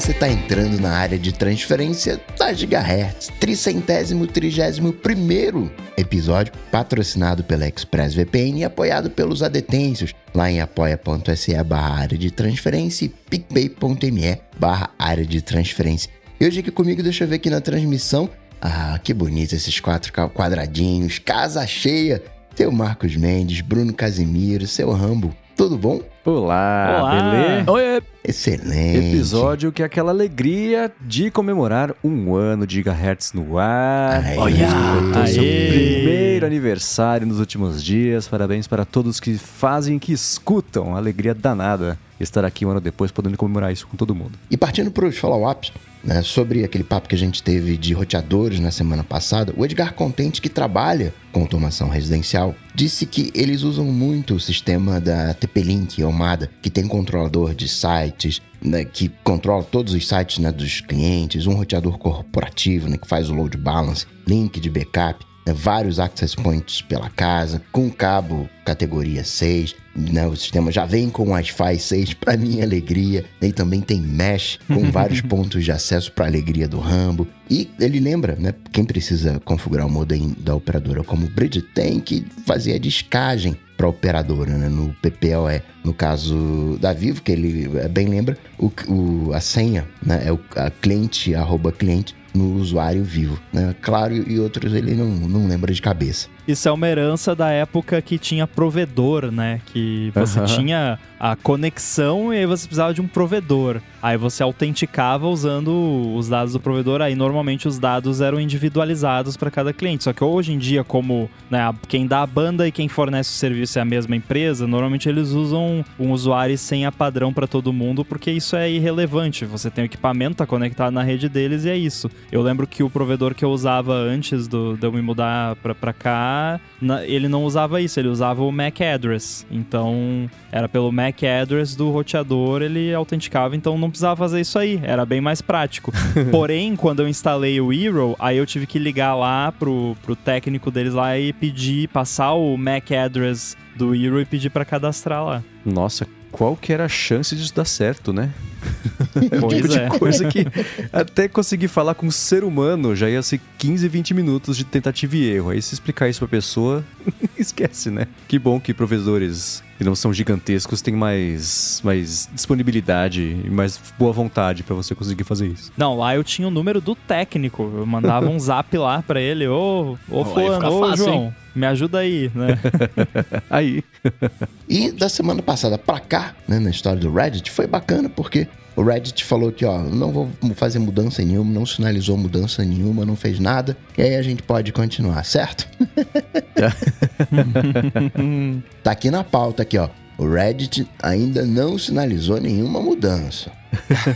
você está entrando na área de transferência da Gigahertz, tricentésimo trigésimo primeiro episódio, patrocinado pela ExpressVPN e apoiado pelos adetêncios, lá em apoia.se barra área de transferência e picpay.me barra área de transferência. E hoje aqui comigo, deixa eu ver aqui na transmissão, ah, que bonito esses quatro quadradinhos, casa cheia, seu Marcos Mendes, Bruno Casimiro, seu Rambo, tudo bom? Olá, Olá. beleza? Oi, Excelente. Episódio que é aquela alegria de comemorar um ano de Gigahertz no ar. Aê. Olha, seu primeiro aniversário nos últimos dias. Parabéns para todos que fazem, que escutam. Alegria danada estar aqui um ano depois podendo comemorar isso com todo mundo. E partindo para os follow-ups, né, sobre aquele papo que a gente teve de roteadores na semana passada, o Edgar Contente, que trabalha com automação residencial, disse que eles usam muito o sistema da TP-Link Almada, que tem controlador de sites, né, que controla todos os sites né, dos clientes, um roteador corporativo né, que faz o load balance, link de backup, né, vários access points pela casa, com cabo categoria 6. Né, o sistema já vem com Wi-Fi 6 para minha alegria, né, e também tem mesh com vários pontos de acesso para alegria do Rambo. E ele lembra, né, quem precisa configurar o modem da operadora como Bridge tem que fazer a descagem para a operadora, né, no PPOE. No caso da Vivo, que ele eh, bem lembra, o, o- a senha né, é o a cliente, arroba cliente, no usuário vivo. Né? Claro, e outros ele não, não lembra de cabeça. Isso é uma herança da época que tinha provedor, né? Que você Aham. tinha a conexão e aí você precisava de um provedor. Aí você autenticava usando os dados do provedor. Aí normalmente os dados eram individualizados para cada cliente. Só que hoje em dia, como né, a- quem dá a banda e quem fornece o serviço é a mesma empresa, normalmente eles usam um usuário e senha padrão para todo mundo, porque isso é irrelevante. Você tem o equipamento, tá conectado na rede deles e é isso. Eu lembro que o provedor que eu usava antes do, de eu me mudar pra, pra na- ele não usava isso, ele usava o MAC address. Então, era pelo MAC address do roteador, ele autenticava, então não precisava fazer isso aí, era bem mais prático. Porém, quando eu instalei o Hero, aí eu tive que ligar lá pro, pro técnico deles lá e pedir, passar o MAC address do Hero e pedir pra cadastrar lá. Nossa, qual que era a chance disso dar certo, né? Pois tipo de é. coisa que até conseguir falar com um ser humano já ia ser 15, 20 minutos de tentativa e erro. Aí se explicar isso pra pessoa, esquece, né? Que bom que provedores que não são gigantescos têm mais, mais disponibilidade e mais boa vontade pra você conseguir fazer isso. Não, lá eu tinha o número do técnico. Eu mandava um zap lá pra ele, ô, ô fulano, ô fácil, João, hein? Me ajuda aí, né? Aí, E da semana passada pra cá, né, na história do Reddit, foi bacana porque o Reddit falou que, ó, não vou fazer mudança nenhuma, não sinalizou mudança nenhuma, não fez nada, e aí a gente pode continuar, certo? tá aqui na pauta aqui, ó. O Reddit ainda não sinalizou nenhuma mudança.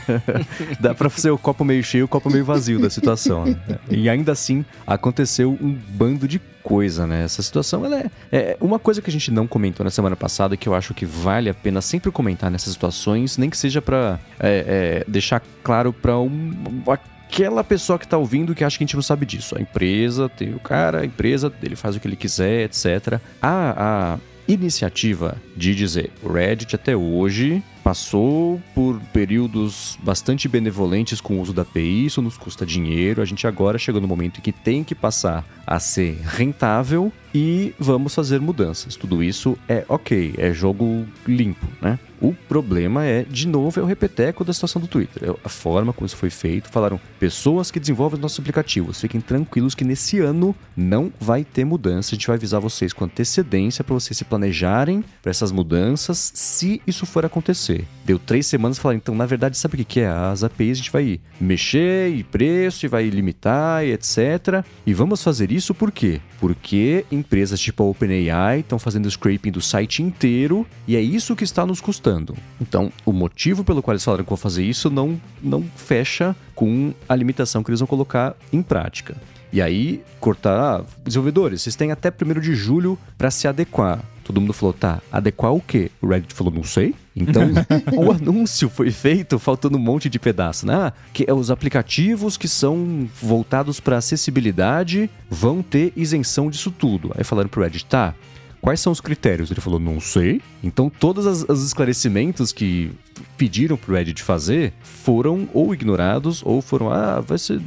dá pra ser o copo meio cheio o copo meio vazio da situação. né? E ainda assim, aconteceu um bando de coisa, né? Essa situação, ela é, é uma coisa que a gente não comentou na semana passada, que eu acho que vale a pena sempre comentar nessas situações, nem que seja pra é, é, deixar claro pra um, aquela pessoa que tá ouvindo que acha que a gente não sabe disso. A empresa, tem o cara, a empresa, ele faz o que ele quiser, etc. A, a iniciativa de dizer o Reddit até hoje passou por períodos bastante benevolentes com o uso da API, isso nos custa dinheiro, a gente agora chegou no momento em que tem que passar a ser rentável e vamos fazer mudanças. Tudo isso é ok, é jogo limpo, né? O problema é, de novo, é o repeteco da situação do Twitter. É a forma como isso foi feito. Falaram, pessoas que desenvolvem os nossos aplicativos, fiquem tranquilos que nesse ano não vai ter mudança. A gente vai avisar vocês com antecedência para vocês se planejarem para essas mudanças, se isso for acontecer. Deu três semanas falaram, então, na verdade, sabe o que que é? As APIs a gente vai mexer e preço, e vai limitar e etc. E vamos fazer isso por quê? Porque empresas tipo a OpenAI estão fazendo scraping do site inteiro e é isso que está nos custando. Então, o motivo pelo qual eles falaram que vão fazer isso não, não fecha com a limitação que eles vão colocar em prática. E aí, cortar, ah, desenvolvedores, vocês têm até 1 de julho para se adequar. Todo mundo falou, tá, adequar o quê? O Reddit falou, não sei. Então, o anúncio foi feito faltando um monte de pedaço, né? Ah, que os aplicativos que são voltados para acessibilidade vão ter isenção disso tudo. Aí falaram pro Reddit, tá, quais são os critérios? Ele falou, não sei. Então, todos os esclarecimentos que pediram pro Reddit fazer foram ou ignorados ou foram, ah, vai ser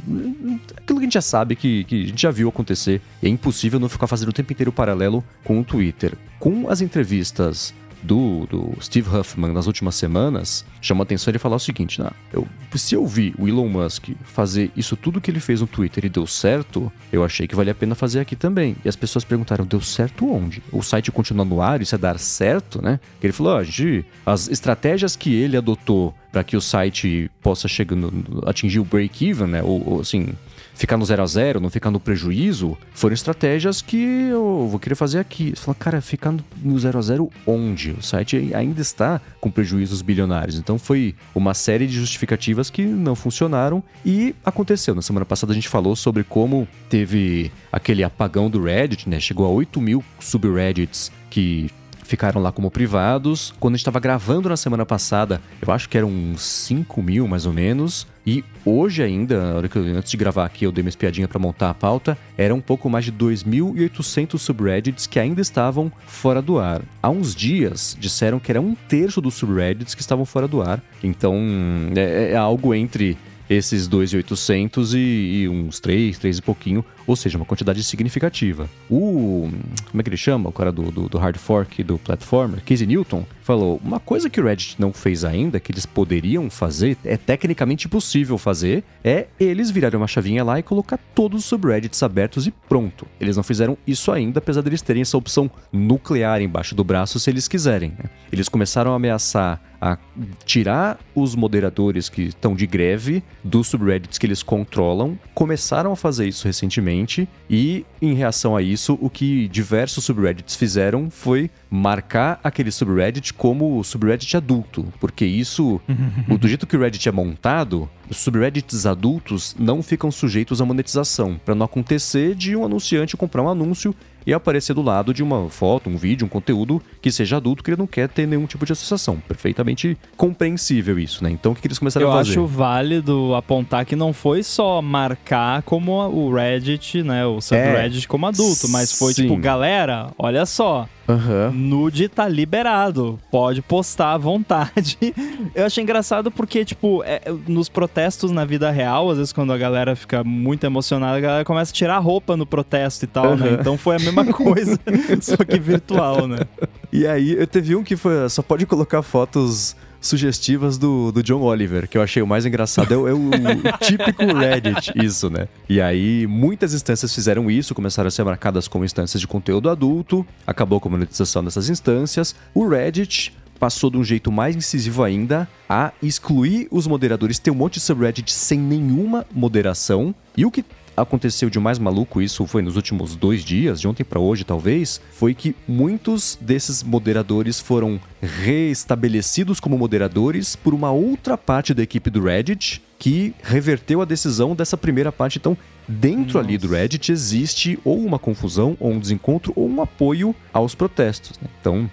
aquilo que a gente já sabe, que, que a gente já viu acontecer. É impossível não ficar fazendo o tempo inteiro paralelo com o Twitter. Com as entrevistas do, do Steve Huffman nas últimas semanas, chamou a atenção ele falar o seguinte: "Não, eu, se eu vi o Elon Musk fazer isso tudo que ele fez no Twitter e deu certo, eu achei que valia a pena fazer aqui também. E as pessoas perguntaram: deu certo onde? O site continua no ar, isso é dar certo, né? Ele falou: gente, as estratégias que ele adotou para que o site possa chegar no, atingir o break-even, né? Ou, ou assim, ficar no zero a zero, não ficar no prejuízo, foram estratégias que eu vou querer fazer aqui. Você fala, cara, ficar no- zero a zero onde? O site ainda está com prejuízos bilionários. Então foi uma série de justificativas que não funcionaram e aconteceu. Na semana passada a gente falou sobre como teve aquele apagão do Reddit, né? Chegou a 8 mil subreddits que ficaram lá como privados. Quando a gente estava gravando na semana passada, eu acho que eram uns 5 mil mais ou menos. E hoje ainda, antes de gravar aqui, eu dei uma espiadinha para montar a pauta, era um pouco mais de 2.800 subreddits que ainda estavam fora do ar. Há uns dias disseram que era um terço dos subreddits que estavam fora do ar. Então é, é algo entre esses 2.800 e, e uns 3, 3 e pouquinho, ou seja, uma quantidade significativa. O. Como é que ele chama? O cara do, do, do hard fork do platformer, Casey Newton, falou: uma coisa que o Reddit não fez ainda, que eles poderiam fazer, é tecnicamente possível fazer, é eles virarem uma chavinha lá e colocar todos os subreddits abertos e pronto. Eles não fizeram isso ainda, apesar deles terem essa opção nuclear embaixo do braço se eles quiserem. né? Eles começaram a ameaçar a tirar os moderadores que estão de greve dos subreddits que eles controlam, começaram a fazer isso recentemente e, em reação a isso, o que diversos subreddits fizeram foi marcar aquele subreddit como subreddit adulto, porque isso, o- do jeito que o Reddit é montado, os subreddits adultos não ficam sujeitos à monetização, para não acontecer de um anunciante comprar um anúncio e aparecer do lado de uma foto, um vídeo, um conteúdo que seja adulto, que ele não quer ter nenhum tipo de associação. Perfeitamente compreensível isso, né? Então o que, que eles começaram Eu a fazer? acho válido apontar que não foi só marcar como o Reddit, né, o subreddit como adulto, mas foi sim. tipo, galera, olha só, Aham. Nude tá liberado, pode postar à vontade. Eu achei engraçado porque, tipo, é, nos protestos na vida real, às vezes quando a galera fica muito emocionada, a galera começa a tirar roupa no protesto e tal, né? Aham. Então foi a mesma coisa, só que virtual, né? E aí, eu teve um que foi, só pode colocar fotos sugestivas do, do John Oliver, que eu achei o mais engraçado. É, o- é o, típico Reddit, isso, né? E aí, muitas instâncias fizeram isso, começaram a ser marcadas como instâncias de conteúdo adulto, acabou com a monetização dessas instâncias. O Reddit passou de um jeito mais incisivo ainda a excluir os moderadores, ter um monte de subreddit sem nenhuma moderação. E o que aconteceu de mais maluco, isso foi nos últimos dois dias, de ontem para hoje talvez, foi que muitos desses moderadores foram restabelecidos como moderadores por uma outra parte da equipe do Reddit que reverteu a decisão dessa primeira parte. Então, dentro ali do Reddit existe ou uma confusão, ou um desencontro, ou um apoio aos protestos. né? Então,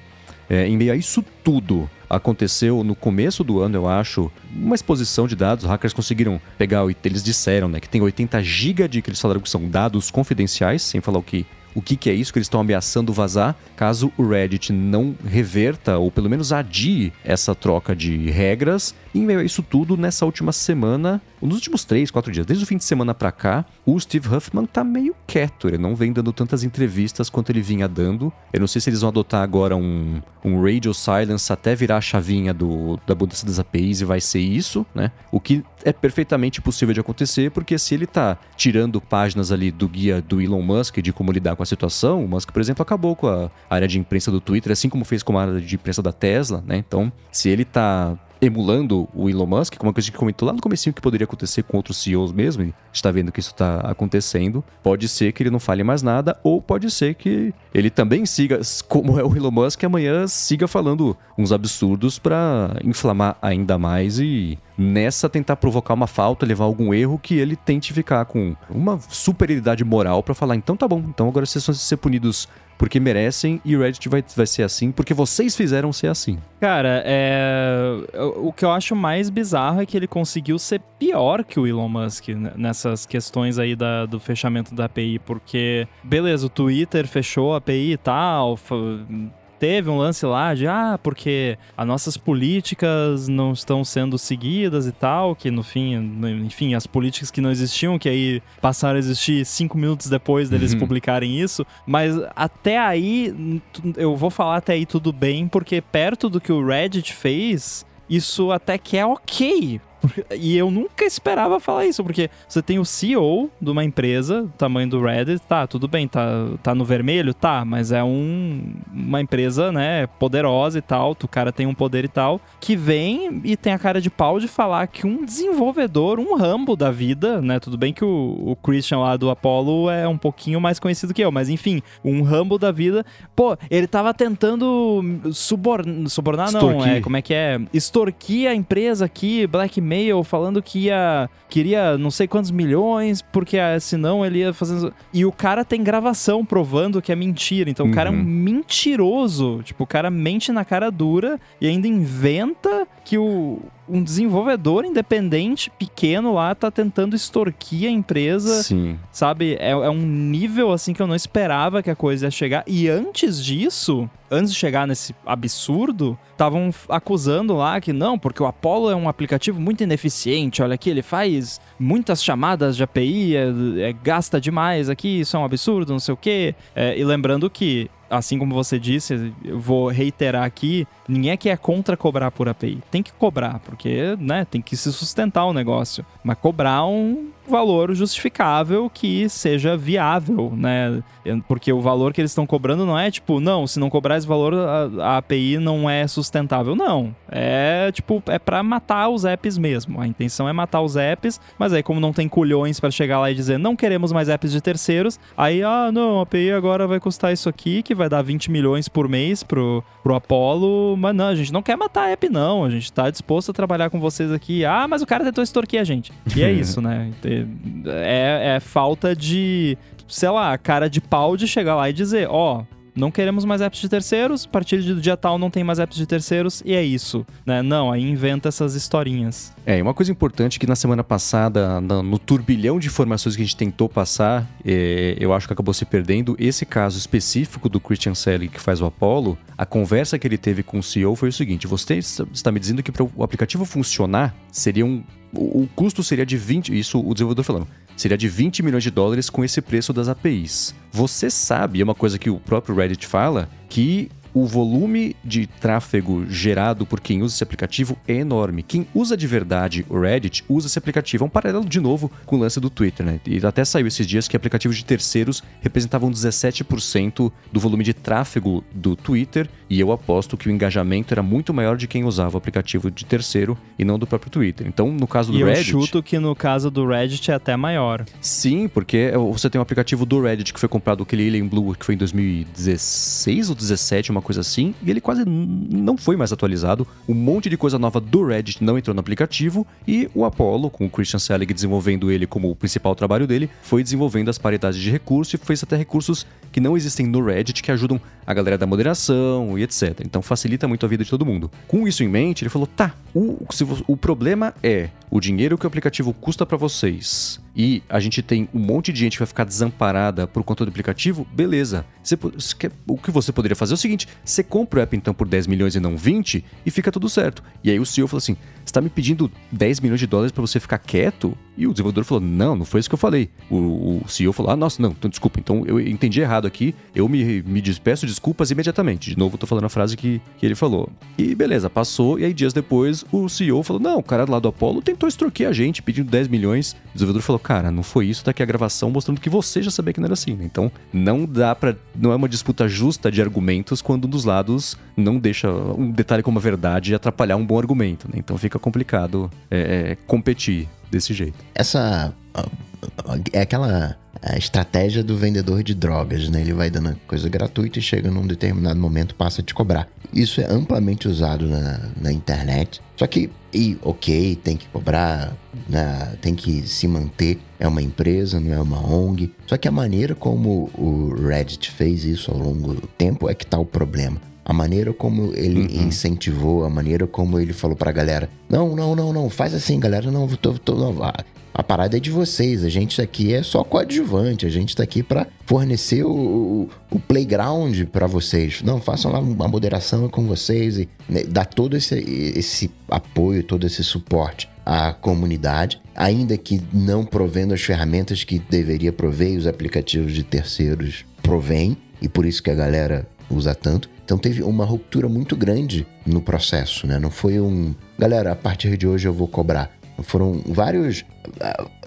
é, em meio a isso tudo, aconteceu no começo do ano, eu acho, uma exposição de dados. Os hackers conseguiram pegar, eles disseram né, que tem 80 GB de falaram que são dados confidenciais, sem falar o que. O que, que é isso que eles estão ameaçando vazar caso o Reddit não reverta ou pelo menos adie essa troca de regras. E em meio a isso tudo, nessa última semana, nos últimos três, quatro dias, desde o fim de semana pra cá, o Steve Huffman tá meio quieto. Ele não vem dando tantas entrevistas quanto ele vinha dando. Eu não sei se eles vão adotar agora um, um radio silence até virar a chavinha do, da mudança das APIs e vai ser isso, né? O que é perfeitamente possível de acontecer, porque se ele tá tirando páginas ali do guia do Elon Musk de como lidar com a situação, o Musk, por exemplo, acabou com a área de imprensa do Twitter, assim como fez com a área de imprensa da Tesla, né? Então, se ele tá emulando o Elon Musk, como coisa que comentou lá no comecinho que poderia acontecer com outros CEOs mesmo, e a gente está vendo que isso está acontecendo, pode ser que ele não fale mais nada, ou pode ser que ele também siga, como é o Elon Musk, amanhã siga falando uns absurdos para inflamar ainda mais e nessa tentar provocar uma falta, levar algum erro que ele tente ficar com uma superioridade moral para falar, então tá bom, então agora vocês vão ser punidos porque merecem e o Reddit vai, vai ser assim porque vocês fizeram ser assim. Cara, é... o que eu acho mais bizarro é que ele conseguiu ser pior que o Elon Musk nessas questões aí da, do fechamento da API, porque, beleza, o Twitter fechou a API e tal, teve um lance lá de, ah, porque as nossas políticas não estão sendo seguidas e tal, que no fim, enfim, as políticas que não existiam, que aí passaram a existir cinco minutos depois deles uhum. publicarem isso, mas até aí, eu vou falar até aí tudo bem, porque perto do que o Reddit fez, isso até que é ok, e eu nunca esperava falar isso, porque você tem o CEO de uma empresa, tamanho do Reddit, tá, tudo bem, tá, tá no vermelho, tá, mas é um, uma empresa, né, poderosa e tal, o cara tem um poder e tal, que vem e tem a cara de pau de falar que um desenvolvedor, um Rambo da vida, né, tudo bem que o, o Christian lá do Apollo é um pouquinho mais conhecido que eu, mas enfim, um Rambo da vida, pô, ele tava tentando suborn, subornar, não, é, como é que é? Extorquir a empresa aqui, blackmail e-mail falando que ia queria não sei quantos milhões, porque ah, senão ele ia fazendo. E o cara tem gravação provando que é mentira. Então uhum. o cara é um uhum. mentiroso. Tipo, o cara mente na cara dura e ainda inventa que o, um desenvolvedor independente, pequeno lá, tá tentando extorquir a empresa. Sim. Sabe? É, é, um nível assim que eu não esperava que a coisa ia chegar. E antes disso, antes de chegar nesse absurdo, estavam acusando lá que não, porque o Apollo é um aplicativo muito ineficiente. Olha aqui, ele faz muitas chamadas de API, é, é, gasta demais aqui, isso é um absurdo, não sei o quê. É, e lembrando que assim como você disse, eu vou reiterar aqui, ninguém aqui é contra cobrar por API. Tem que cobrar, porque, né, tem que se sustentar o negócio. Mas cobrar um valor justificável que seja viável, né? Porque o valor que eles estão cobrando não é tipo, não, se não cobrar esse valor, a, a API não é sustentável. Não. É tipo, é para matar os apps mesmo. A intenção é matar os apps, mas aí, como não tem culhões para chegar lá e dizer não queremos mais apps de terceiros, aí, ah, não, a API agora vai custar isso aqui, que vai dar 20 milhões por mês pro, pro Apollo. Mas não, a gente não quer matar a app, não. A gente tá disposto a trabalhar com vocês aqui. Ah, mas o cara tentou extorquir a gente. E é isso, né? é, é falta de, sei lá, cara de pau de chegar lá e dizer, ó, oh, não queremos mais apps de terceiros, a partir do dia tal não tem mais apps de terceiros e é isso, né? Não, aí inventa essas historinhas. É, e uma coisa importante que na semana passada, no turbilhão de informações que a gente tentou passar, é, eu acho que acabou se perdendo, esse caso específico do Christian Selig que faz o Apollo, a conversa que ele teve com o CEO foi o seguinte, você está me dizendo que para o aplicativo funcionar, seria um o, custo seria de 20, isso o desenvolvedor falando, seria de 20 milhões de dólares com esse preço das APIs. Você sabe, é uma coisa que o próprio Reddit fala, que o volume de tráfego gerado por quem usa esse aplicativo é enorme. Quem usa de verdade o Reddit usa esse aplicativo. É um paralelo de novo com o lance do Twitter, né? E até saiu esses dias que aplicativos de terceiros representavam 17% do volume de tráfego do Twitter. E eu aposto que o engajamento era muito maior de quem usava o aplicativo de terceiro e não do próprio Twitter. Então, no caso do e Reddit. Eu chuto que no caso do Reddit é até maior. Sim, porque você tem um aplicativo do Reddit que foi comprado, aquele Alien Blue, que foi em 2016 ou 2017, uma coisa assim, e ele quase não foi mais atualizado. Um monte de coisa nova do Reddit não entrou no aplicativo, e o Apollo, com o Christian Selig desenvolvendo ele como o principal trabalho dele, foi desenvolvendo as paridades de recurso e fez até recursos que não existem no Reddit que ajudam a galera da moderação e etc. Então facilita muito a vida de todo mundo. Com isso em mente, ele falou: tá, o, se, o problema é o dinheiro que o aplicativo custa para vocês e a gente tem um monte de gente que vai ficar desamparada por conta do aplicativo, beleza. Você, o que você poderia fazer é o seguinte: você compra o app então por 10 milhões e não 20 e fica tudo certo. E aí o CEO falou assim: você está me pedindo 10 milhões de dólares para você ficar quieto? E o desenvolvedor falou: não, não foi isso que eu falei. O, o CEO falou: ah, nossa, não, então desculpa, então eu entendi errado aqui, eu me, me despeço desculpas imediatamente. De novo, tô falando a frase que, que ele falou. E beleza, passou, e aí dias depois o CEO falou: não, o cara lá do Apollo tentou extorquir a gente, pedindo 10 milhões. O desenvolvedor falou: cara, não foi isso, tá aqui a gravação mostrando que você já sabia que não era assim, né? Então não dá para Não é uma disputa justa de argumentos quando um dos lados não deixa um detalhe como a verdade atrapalhar um bom argumento, né? Então fica complicado é, é, competir desse jeito. Essa É aquela estratégia do vendedor de drogas, né? Ele vai dando coisa gratuita e chega num determinado momento passa a te cobrar. Isso é amplamente usado na, na internet. Só que, e ok, tem que cobrar, né? tem que se manter. É uma empresa, não é uma ONG. Só que a maneira como o Reddit fez isso ao longo do tempo é que tá o problema. A maneira como ele uhum. incentivou, a maneira como ele falou pra galera: não, não, não, não, faz assim, galera, não, tô, tô, não, a parada é de vocês, a gente aqui é só coadjuvante, a gente tá aqui para fornecer o, o playground para vocês. Não, façam lá uma moderação com vocês e né, dar todo esse, esse apoio, todo esse suporte à comunidade, ainda que não provendo as ferramentas que deveria prover, os aplicativos de terceiros provém, e por isso que a galera usa tanto. Então teve uma ruptura muito grande no processo, né? Não foi um, galera, a partir de hoje eu vou cobrar. Foram vários,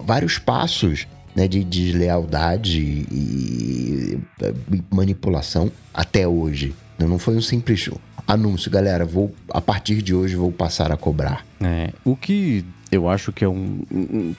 vários passos né, de deslealdade e, e manipulação até hoje. Não foi um simples anúncio, galera, vou a partir de hoje vou passar a cobrar. É, o que eu acho que é um, um,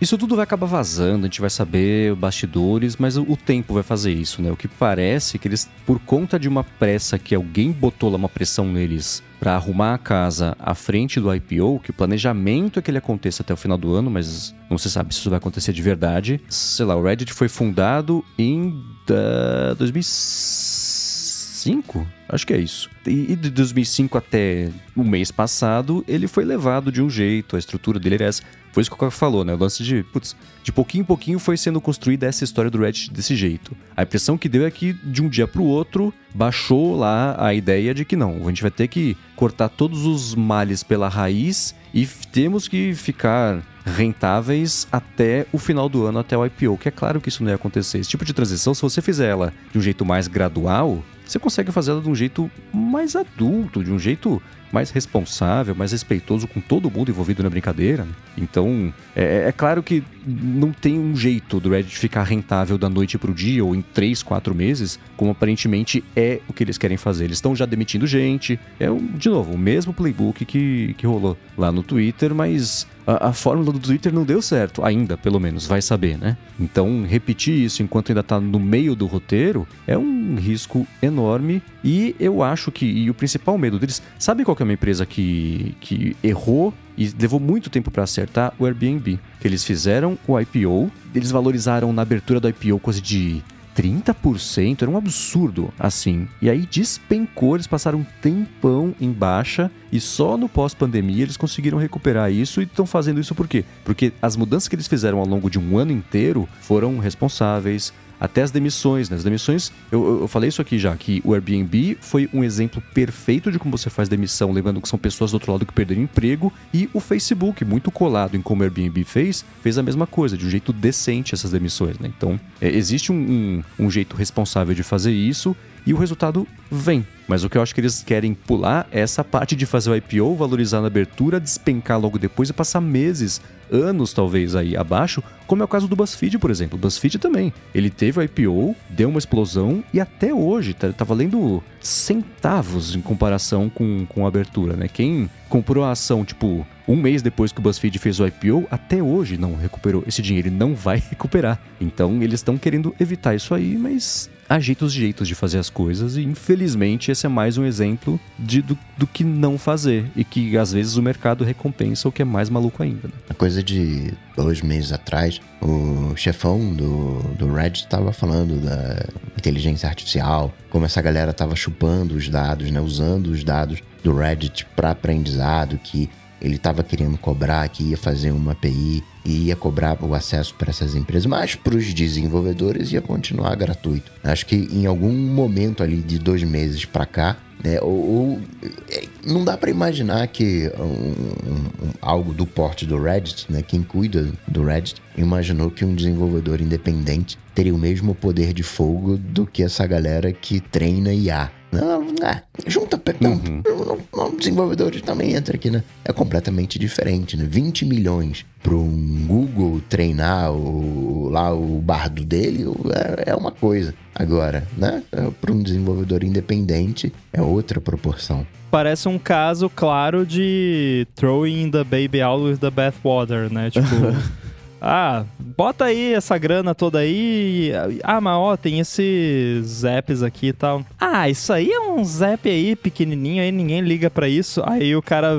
Isso tudo vai acabar vazando, a gente vai saber bastidores, mas o, o, tempo vai fazer isso, né? O que parece que eles, por conta de uma pressa que alguém botou lá uma pressão neles para arrumar a casa à frente do IPO, que o planejamento é que ele aconteça até o final do ano, mas não se sabe se isso vai acontecer de verdade. Sei lá, o Reddit foi fundado em uh, 2005? Acho que é isso. E de 2005 até o mês passado, ele foi levado de um jeito, a estrutura dele era essa. Foi isso que o Coca falou, né? O lance de, putz, de pouquinho em pouquinho foi sendo construída essa história do Reddit desse jeito. A impressão que deu é que de um dia para o outro baixou lá a ideia de que não, a gente vai ter que cortar todos os males pela raiz e temos que ficar rentáveis até o final do ano, até o IPO, que é claro que isso não ia acontecer. Esse tipo de transição, se você fizer ela de um jeito mais gradual, você consegue fazer ela de um jeito mais adulto, de um jeito mais responsável, mais respeitoso com todo mundo envolvido na brincadeira. Então, é, é claro que não tem um jeito do Reddit ficar rentável da noite para o dia ou em 3, 4 meses, como aparentemente é o que eles querem fazer. Eles estão já demitindo gente. É, de novo, o mesmo playbook que, que rolou lá no Twitter, mas a, a, fórmula do Twitter não deu certo, ainda, pelo menos, vai saber, né? Então, repetir isso enquanto ainda está no meio do roteiro é um risco enorme e eu acho que, e o principal medo deles, sabe qual que é uma empresa que, que errou e levou muito tempo para acertar? O Airbnb. Eles fizeram o IPO, eles valorizaram na abertura do IPO coisa de 30%, era um absurdo assim. E aí despencou, eles passaram um tempão em baixa e só no pós-pandemia eles conseguiram recuperar isso e estão fazendo isso por quê? Porque as mudanças que eles fizeram ao longo de um ano inteiro foram responsáveis, até as demissões. Né? As demissões, eu, eu falei isso aqui já, que o Airbnb foi um exemplo perfeito de como você faz demissão, lembrando que são pessoas do outro lado que perderam emprego, e o Facebook, muito colado em como o Airbnb fez, fez a mesma coisa, de um jeito decente essas demissões. Né? Então, é, existe um, um, um jeito responsável de fazer isso, e o resultado vem. Mas o que eu acho que eles querem pular é essa parte de fazer o IPO, valorizar na abertura, despencar logo depois e passar meses, anos talvez aí abaixo, como é o caso do BuzzFeed, por exemplo. O BuzzFeed também. Ele teve o IPO, deu uma explosão e até hoje tá, tá valendo centavos em comparação com, com a abertura, né? Quem comprou a ação, tipo, um mês depois que o BuzzFeed fez o IPO, até hoje não recuperou esse dinheiro, ele não vai recuperar. Então eles estão querendo evitar isso aí, mas há jeitos jeitos de fazer as coisas e infelizmente esse é mais um exemplo de, do, do que não fazer e que às vezes o mercado recompensa o que é mais maluco ainda. Né? A coisa de dois meses atrás, o chefão do, do Reddit estava falando da inteligência artificial, como essa galera estava chupando os dados, né, usando os dados do Reddit para aprendizado, que ele estava querendo cobrar, que ia fazer uma API e ia cobrar o acesso para essas empresas, mas para os desenvolvedores ia continuar gratuito. Acho que em algum momento ali de dois meses para cá, né, ou, ou, é, não dá para imaginar que um, um, algo do porte do Reddit, né, quem cuida do Reddit, imaginou que um desenvolvedor independente teria o mesmo poder de fogo do que essa galera que treina IA. Não, é, junta, não, uhum. desenvolvedor também entra aqui, né? É completamente diferente, né? 20 milhões para um Google treinar o, lá o bardo dele é, é uma coisa. Agora, né? Para um desenvolvedor independente é outra proporção. Parece um caso claro de throwing the baby out with the bathwater, né? Tipo. ah, bota aí essa grana toda aí. Ah, mas ó, tem esses apps aqui e tal. Ah, isso aí é um zap aí pequenininho, aí ninguém liga para isso. Aí o cara,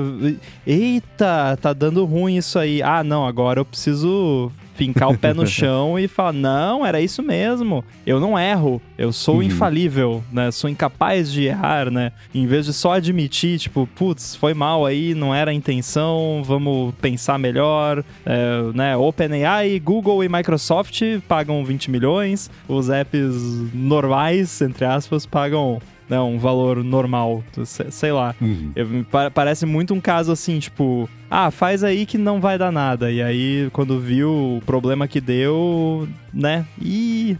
eita, tá dando ruim isso aí. Ah, não, agora eu preciso fincar o pé no chão e falar: não, era isso mesmo. Eu não erro, eu sou uhum. infalível, né? Sou incapaz de errar, né? Em vez de só admitir, tipo, putz, foi mal aí, não era a intenção, vamos pensar melhor, é, né? OpenAI, Google e Microsoft pagam 20 milhões, os apps normais, entre aspas, pagam né, um valor normal, sei lá. Uhum. Eu, parece muito um caso assim, tipo, ah, faz aí que não vai dar nada. E aí, quando viu o problema que deu, né, e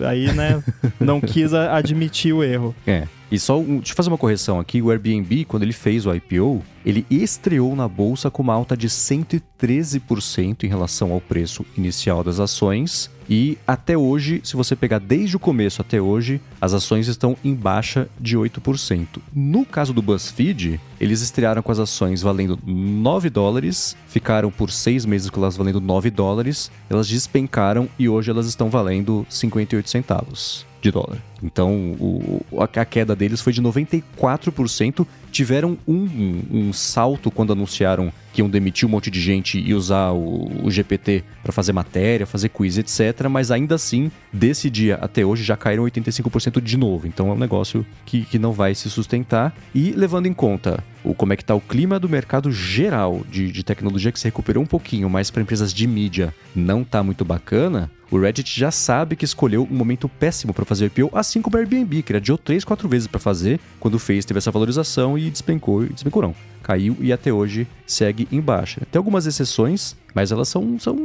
aí, né, não quis admitir o erro. É. E só, um, deixa eu fazer uma correção aqui, o Airbnb, quando ele fez o IPO, ele estreou na bolsa com uma alta de 113% em relação ao preço inicial das ações. E até hoje, se você pegar desde o começo até hoje, as ações estão em baixa de 8%. No caso do BuzzFeed, eles estrearam com as ações valendo 9 dólares, ficaram por seis meses com elas valendo 9 dólares, elas despencaram e hoje elas estão valendo 58 centavos de dólar. Então, o, a queda deles foi de 94%. Tiveram um, um, salto quando anunciaram que iam demitir um monte de gente e usar o, o GPT para fazer matéria, fazer quiz, etc. Mas ainda assim, desse dia até hoje já caíram 85% de novo. Então é um negócio que, que não vai se sustentar. E levando em conta o, como é que está o clima do mercado geral de, de tecnologia que se recuperou um pouquinho, mas para empresas de mídia não está muito bacana, o Reddit já sabe que escolheu um momento péssimo para fazer IPO, assim como o Airbnb, que ele adiou 3, 4 vezes para fazer, quando fez, teve essa valorização e despencou, despencou não. Caiu e até hoje segue em baixa. Tem algumas exceções, mas elas são, são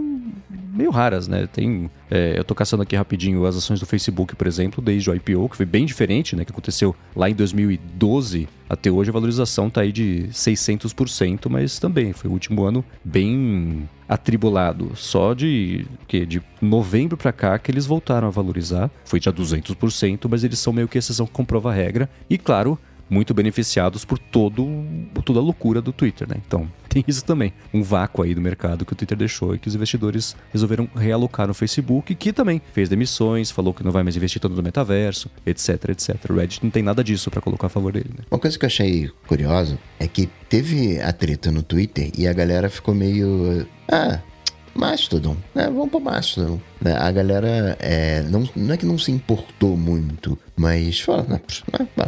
meio raras, né? Tem, é, eu tô caçando aqui rapidinho as ações do Facebook, por exemplo, desde o IPO, que foi bem diferente, né? Que aconteceu lá em 2012 até hoje a valorização tá aí de 600%, mas também foi o último ano bem atribulado. Só de que de novembro para cá que eles voltaram a valorizar. Foi já 200%, mas eles são meio que exceção que comprova a regra. E claro, muito beneficiados por todo, toda a loucura do Twitter, né? Então, tem isso também. Um vácuo aí do mercado que o Twitter deixou e que os investidores resolveram realocar no Facebook, que também fez demissões, falou que não vai mais investir tanto no metaverso, etc, etc. O Reddit não tem nada disso para colocar a favor dele, né? Uma coisa que eu achei curiosa é que teve a treta no Twitter e a galera ficou meio. Ah, Mastodon, né? Vamos pro Mastodon. Né? A galera é, não, não é que não se importou muito, mas fala, né?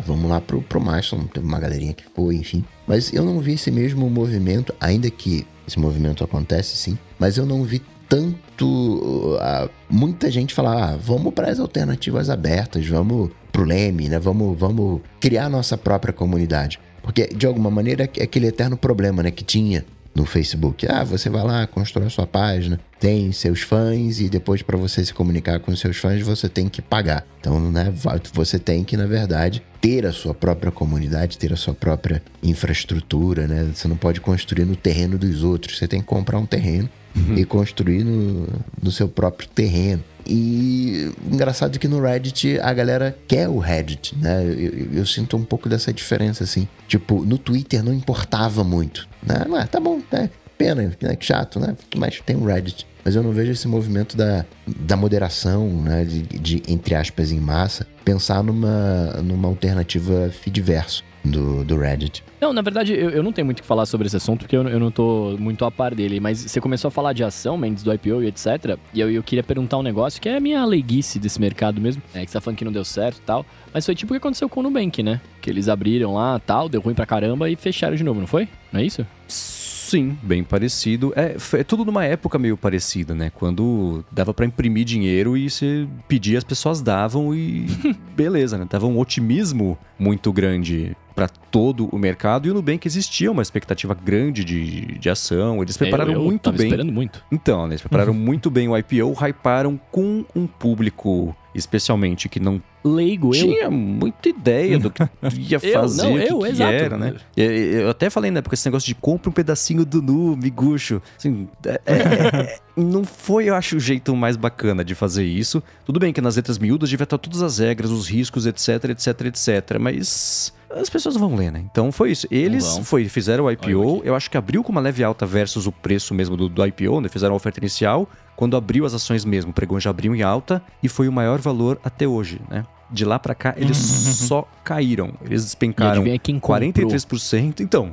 vamos lá pro, pro Mastodon. Teve uma galerinha que foi, enfim. Mas eu não vi esse mesmo movimento, ainda que esse movimento acontece sim, mas eu não vi tanto uh, muita gente falar, ah, vamos para as alternativas abertas, vamos pro Leme, né? Vamos, vamos criar nossa própria comunidade. Porque, de alguma maneira, é aquele eterno problema né, que tinha no Facebook. Ah, você vai lá, constrói a sua página, tem seus fãs e depois para você se comunicar com seus fãs você tem que pagar. Então, né, você tem que, na verdade, ter a sua própria comunidade, ter a sua própria infraestrutura, né? Você não pode construir no terreno dos outros, você tem que comprar um terreno uhum. e construir no, no seu próprio terreno. E engraçado que no Reddit a galera quer o Reddit, né? Eu, eu, sinto um pouco dessa diferença, assim. Tipo, no Twitter não importava muito, né? Mas tá bom, né? Pena, né? Que chato, né? Mas tem o Reddit. Mas eu não vejo esse movimento da, da moderação, né? De, de, entre aspas, em massa, pensar numa, numa alternativa feedverso do, do Reddit. Não, na verdade, eu, eu não tenho muito o que falar sobre esse assunto, porque eu, eu não tô muito a par dele. Mas você começou a falar de ação, Mendes, do IPO e etc. E eu, eu queria perguntar um negócio que é a minha leiguice desse mercado mesmo. É que você tá falando que não deu certo e tal. Mas foi tipo o que aconteceu com o Nubank, né? Que eles abriram lá tal, deu ruim pra caramba e fecharam de novo, não foi? Não é isso? Sim, bem parecido. É, é tudo numa época meio parecida, né? Quando dava para imprimir dinheiro e você pedia, as pessoas davam e beleza, né? Tava um otimismo muito grande para todo o mercado e o Nubank existia uma expectativa grande de, de ação. Eles prepararam eu, eu muito bem. esperando muito. Então, né, eles prepararam muito bem o IPO, hyparam com um público especialmente que não leigo tinha eu. muita ideia do que ia fazer, eu, não, eu, que, que era, né? Eu, eu, até falei, né, porque esse negócio de compra um pedacinho do nu, miguxo, assim, é, é, não foi, eu acho, o jeito mais bacana de fazer isso. Tudo bem que nas letras miúdas devia estar todas as regras, os riscos, etc, etc, etc, mas as pessoas vão ler, né? Então foi isso. Eles foi, fizeram o IPO, eu acho que abriu com uma leve alta versus o preço mesmo do, do IPO, né? Fizeram a oferta inicial. Quando abriu as ações mesmo, o pregão já abriu em alta e foi o maior valor até hoje, né? De lá pra cá, eles só caíram. Eles despencaram quem comprou? 43%. Então,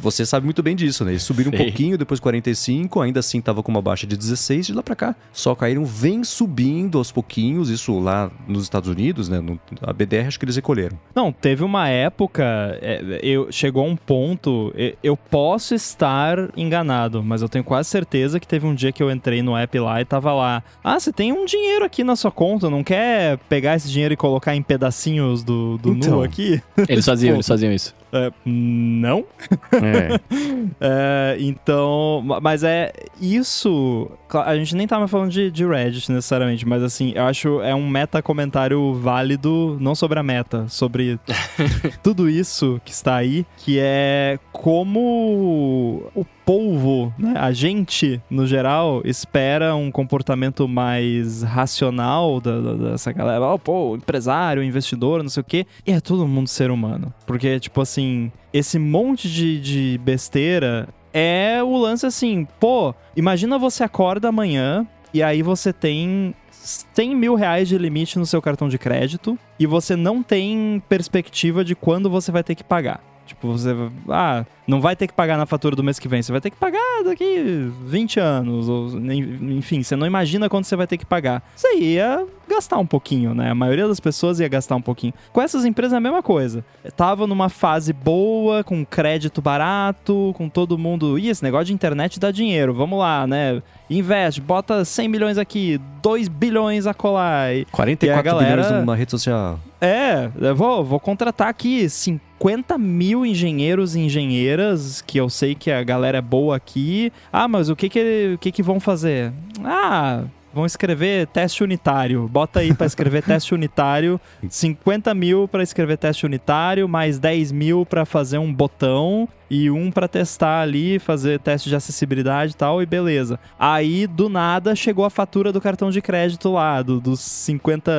você sabe muito bem disso, né? Eles subiram um pouquinho, depois 45, ainda assim tava com uma baixa de 16, de lá pra cá só caíram, vem subindo aos pouquinhos, isso lá nos Estados Unidos, né? No, a BDR acho que eles recolheram. Não, teve uma época, é, eu, chegou a um ponto, eu posso estar enganado, mas eu tenho quase certeza que teve um dia que eu entrei no app lá e tava lá, ah, você tem um dinheiro aqui na sua conta, não quer pegar esse dinheiro e colocar em pedacinhos do, do Então. nu aqui? Eles faziam, eles faziam isso. É, não. É. É, então, ma- mas é isso. A gente nem tava falando de, de Reddit necessariamente, mas assim, eu acho é um meta comentário válido, não sobre a meta, sobre tudo isso que está aí, que é como o povo, né, a gente no geral espera um comportamento mais racional da, da- dessa galera. Oh, pô, empresário, investidor, não sei o quê. E é todo mundo ser humano. Porque, tipo assim, esse monte de, de besteira é o lance assim, pô, imagina você acorda amanhã e aí você tem 100 mil reais de limite no seu cartão de crédito e você não tem perspectiva de quando você vai ter que pagar. Tipo, você. Ah, não vai ter que pagar na fatura do mês que vem. Você vai ter que pagar daqui 20 anos. Ou, en- enfim, você não imagina quando você vai ter que pagar. Você ia gastar um pouquinho, né? A maioria das pessoas ia gastar um pouquinho. Com essas empresas é a mesma coisa. Tava numa fase boa, com crédito barato, com todo mundo. Ih, esse negócio de internet dá dinheiro. Vamos lá, né? Investe, bota 100 milhões aqui, 2 bilhões a colar. E 44 E a galera- bilhões numa rede social. é, vou, vou contratar aqui 50 mil engenheiros e engenheiras, que eu sei que a galera é boa aqui. Ah, mas o que que, o que, que vão fazer? Ah, vão escrever teste unitário. Bota aí pra escrever teste unitário. 50 mil pra escrever teste unitário, mais 10 mil pra fazer um botão e um pra testar ali, fazer teste de acessibilidade e tal, e beleza. Aí, do nada, chegou a fatura do cartão de crédito lá, do- dos 50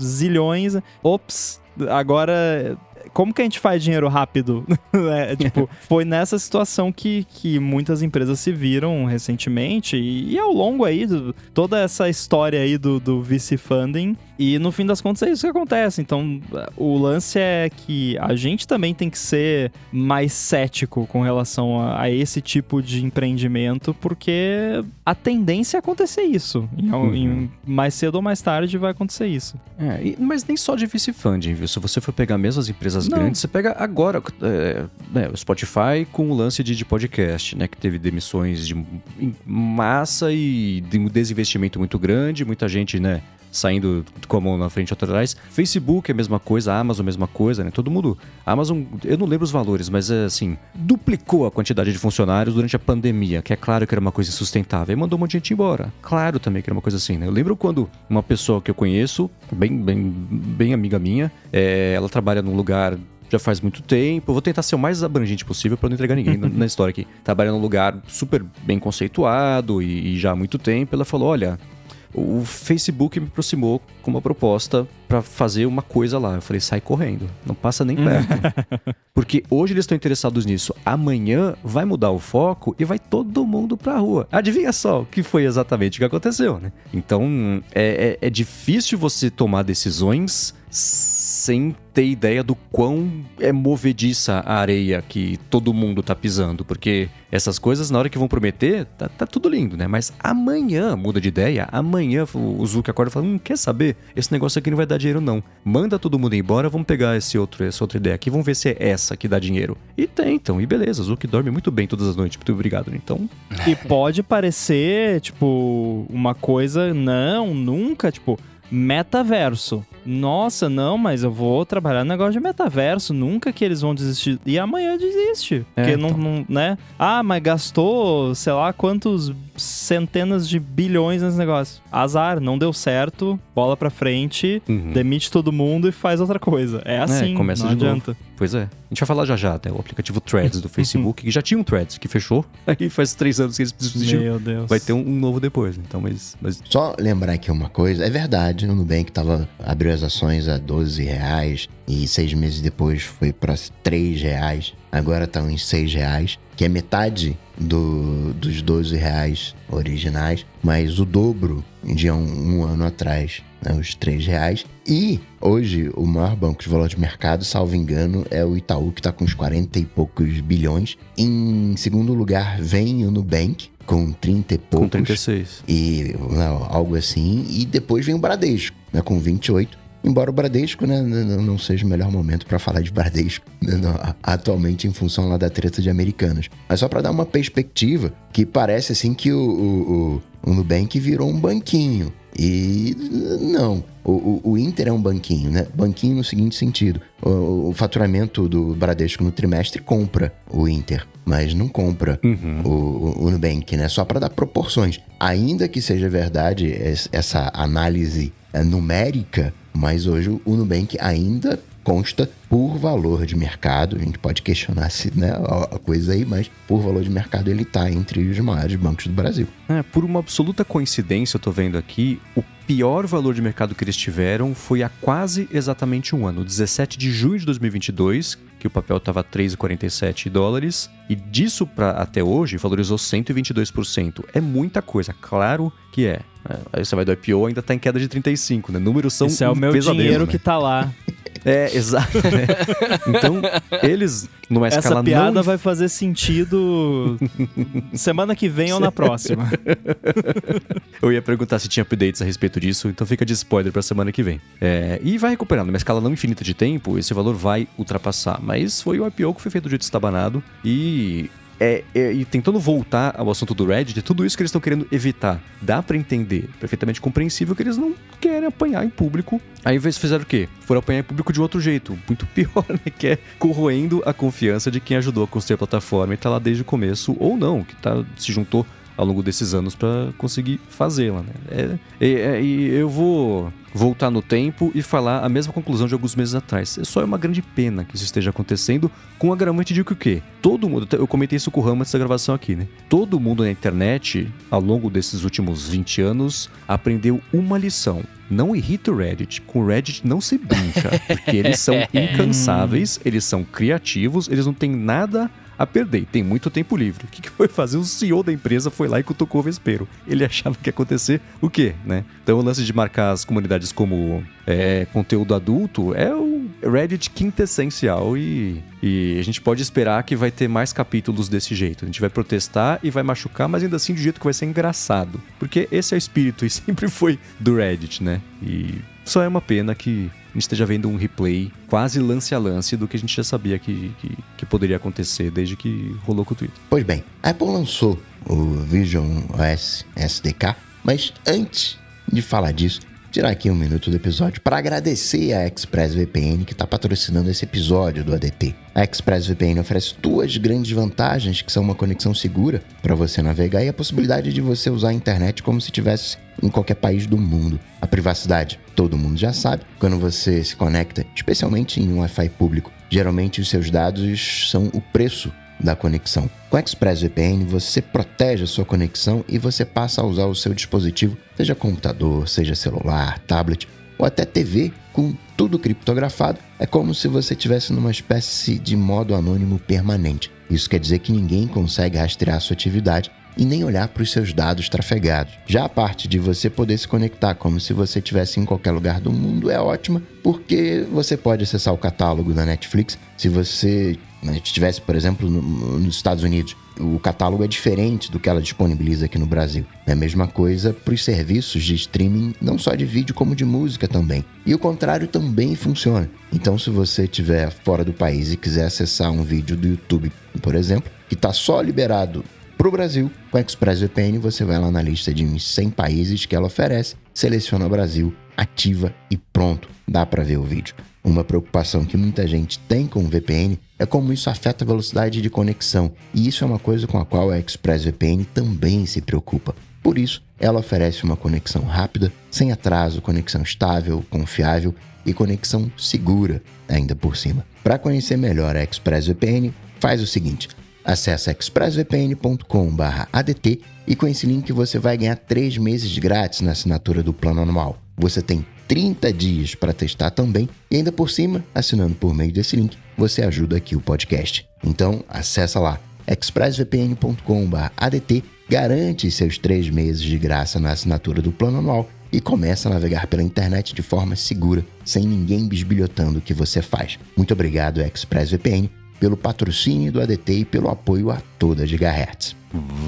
zilhões. Ops, agora. Como que a gente faz dinheiro rápido? É, tipo, foi nessa situação que, que muitas empresas se viram recentemente e, e ao longo aí, do- toda essa história aí do, do VC Funding. E no fim das contas é isso que acontece. Então, o lance é que a gente também tem que ser mais cético com relação a, a esse tipo de empreendimento, porque a tendência é acontecer isso. Em, al- em- mais cedo ou mais tarde vai acontecer isso. É, e- mas nem só de VC funding, viu? Se você for pegar mesmo as empresas Não. grandes, você pega agora é, né, o Spotify com o lance de, de podcast, né? Que teve demissões de massa e de um desinvestimento muito grande, muita gente, né? Saindo com a mão na frente outra atrás. Facebook é a mesma coisa, a Amazon é a mesma coisa, né? Todo mundo. A Amazon, eu não lembro os valores, mas é assim, duplicou a quantidade de funcionários durante a pandemia, que é claro que era uma coisa insustentável, e mandou um monte de gente embora. Claro também que era uma coisa assim, né? Eu lembro quando uma pessoa que eu conheço, bem, bem, bem amiga minha, é, ela trabalha num lugar já faz muito tempo. Vou tentar ser o mais abrangente possível para não entregar ninguém na, na história aqui. Trabalha num lugar super bem conceituado e, e já há muito tempo. Ela falou: olha. O Facebook me aproximou com uma proposta para fazer uma coisa lá. Eu falei, sai correndo, não passa nem perto. Porque hoje eles estão interessados nisso. Amanhã vai mudar o foco e vai todo mundo pra rua. Adivinha só o que foi exatamente o que aconteceu, né? Então é, é- é difícil você tomar decisões sem ter ideia do quão é movediça a areia que todo mundo tá pisando. Porque essas coisas, na hora que vão prometer, tá, tá tudo lindo, né? Mas amanhã muda de ideia, amanhã o Zuki acorda e fala: hum, quer saber? Esse negócio aqui não vai dar dinheiro, não. Manda todo mundo embora, vamos pegar esse outro, essa outra ideia aqui, vamos ver se é essa que dá dinheiro. E tem, então, e beleza, o Zuki dorme muito bem todas as noites. Muito obrigado, né? Então, E pode parecer, tipo, uma coisa, não, nunca, tipo, metaverso. Nossa, não, mas eu vou trabalhar no negócio de metaverso, nunca que eles vão desistir. E amanhã desiste. É, porque não, então. não, né? Ah, mas gastou, sei lá, quantos centenas de bilhões nesse negócio. Azar, não deu certo, bola pra frente, Uhum. demite todo mundo e faz outra coisa. É assim, começa não de novo. adianta. Pois é. A gente vai falar já já até o aplicativo Threads do Facebook, que já tinha um Threads que fechou. Aí faz três anos que eles desistiram. Meu Deus. Vai ter um, um novo depois. Então, mas. mas Só lembrar aqui uma coisa, é verdade, o Nubank tava, abriu as ações a 12 reais e seis meses depois foi para 3 reais, agora estão em 6 reais, que é metade do, dos 12 reais originais, mas o dobro de um, um ano atrás, né, os 3 reais. E hoje o maior banco de valor de mercado, salvo engano, é o Itaú, que está com uns 40 e poucos bilhões. Em segundo lugar vem o Nubank, com 30 e poucos com 36. e não, algo assim. E depois vem o Bradesco, né, com 28. Embora o Bradesco né, não seja o melhor momento para falar de Bradesco né, atualmente em função lá da treta de Americanas. Mas só para dar uma perspectiva, que parece assim que o, o, o, o Nubank virou um banquinho. E não, o, o, o Inter é um banquinho, né? Banquinho no seguinte sentido: o, o faturamento do Bradesco no trimestre compra o Inter, mas não compra Uhum. o, Nubank, né? Só para dar proporções. Ainda que seja verdade es- essa análise é, numérica, mas hoje o Nubank ainda consta por valor de mercado. A gente pode questionar se né, a coisa aí, mas por valor de mercado ele está entre os maiores bancos do Brasil. É, por uma absoluta coincidência, eu tô vendo aqui, o pior valor de mercado que eles tiveram foi há quase exatamente um ano, 17 de junho de 2022, que o papel estava 3,47 dólares, e disso para até hoje valorizou 122%. É muita coisa, claro que é. É, Aí você vai do IPO, ainda tá em queda de 35, né? Números são Isso é o meu pesadelo, dinheiro né? que tá lá. É, exato. né? Então, eles, numa Essa escala piada não vai fazer sentido semana que vem ou na próxima. Eu ia perguntar se tinha updates a respeito disso, então fica de spoiler pra semana que vem. É, e vai recuperando. Numa escala não infinita de tempo, esse valor vai ultrapassar. Mas foi o IPO que foi feito do jeito estabanado e. É, é, e tentando voltar ao assunto do Reddit, tudo isso que eles estão querendo evitar. Dá pra entender, perfeitamente compreensível, que eles não querem apanhar em público. Aí eles fizeram o quê? Foram apanhar em público de outro jeito, muito pior, né? Que é corroendo a confiança de quem ajudou a construir a plataforma e tá lá desde o começo, ou não, que tá, se juntou ao longo desses anos para conseguir fazê-la. Né? É, é, é, e eu vou voltar no tempo e falar a mesma conclusão de alguns meses atrás. É só uma grande pena que isso esteja acontecendo com o agravante de que o quê? Todo mundo, eu comentei isso com o Rama antes da gravação aqui, né? Todo mundo na internet, ao longo desses últimos 20 anos, aprendeu uma lição. Não irrita o Reddit. Com o Reddit não se brinca, porque eles são incansáveis, eles são criativos, eles não têm nada a perder. Tem muito tempo livre. O que, que foi fazer? O CEO da empresa foi lá e cutucou o vespeiro. Ele achava que ia acontecer o quê, né? Então o lance de marcar as comunidades como é, conteúdo adulto é o Reddit quintessencial e, e a gente pode esperar que vai ter mais capítulos desse jeito. A gente vai protestar e vai machucar, mas ainda assim de jeito que vai ser engraçado. Porque esse é o espírito e sempre foi do Reddit, né? E só é uma pena que a gente esteja vendo um replay quase lance a lance do que a gente já sabia que, que poderia acontecer desde que rolou com o Twitter. Pois bem, a Apple lançou o Vision OS SDK, mas antes de falar disso, tirar aqui um minuto do episódio para agradecer a ExpressVPN que está patrocinando esse episódio do ADT. A ExpressVPN oferece duas grandes vantagens, que são uma conexão segura para você navegar e a possibilidade de você usar a internet como se estivesse em qualquer país do mundo. A privacidade, todo mundo já sabe, quando você se conecta, especialmente em um Wi-Fi público, geralmente os seus dados são o preço da conexão. Com a ExpressVPN, você protege a sua conexão e você passa a usar o seu dispositivo, seja computador, seja celular, tablet ou até TV, com tudo criptografado. É como se você estivesse numa espécie de modo anônimo permanente. Isso quer dizer que ninguém consegue rastrear sua atividade e nem olhar para os seus dados trafegados. Já a parte de você poder se conectar como se você estivesse em qualquer lugar do mundo é ótima, porque você pode acessar o catálogo da Netflix se você estivesse, por exemplo, no- nos Estados Unidos. O catálogo é diferente do que ela disponibiliza aqui no Brasil. É a mesma coisa para os serviços de streaming, não só de vídeo, como de música também. E o contrário também funciona. Então, se você estiver fora do país e quiser acessar um vídeo do YouTube, por exemplo, que está só liberado para o Brasil, com a ExpressVPN você vai lá na lista de uns 100 países que ela oferece, seleciona o Brasil ativa e pronto, dá para ver o vídeo. Uma preocupação que muita gente tem com o VPN é como isso afeta a velocidade de conexão, e isso é uma coisa com a qual a ExpressVPN também se preocupa. Por isso, ela oferece uma conexão rápida, sem atraso, conexão estável, confiável e conexão segura ainda por cima. Para conhecer melhor a ExpressVPN, faz o seguinte: acesse expressvpn.com/adt e com esse link você vai ganhar 3 meses grátis na assinatura do plano anual. Você tem 30 dias para testar também e ainda por cima, assinando por meio desse link, você ajuda aqui o podcast. Então, acessa lá expressvpn.com/adt, garante seus 3 meses de graça na assinatura do plano anual e começa a navegar pela internet de forma segura, sem ninguém bisbilhotando o que você faz. Muito obrigado, ExpressVPN, pelo patrocínio do ADT e pelo apoio a toda Gigahertz.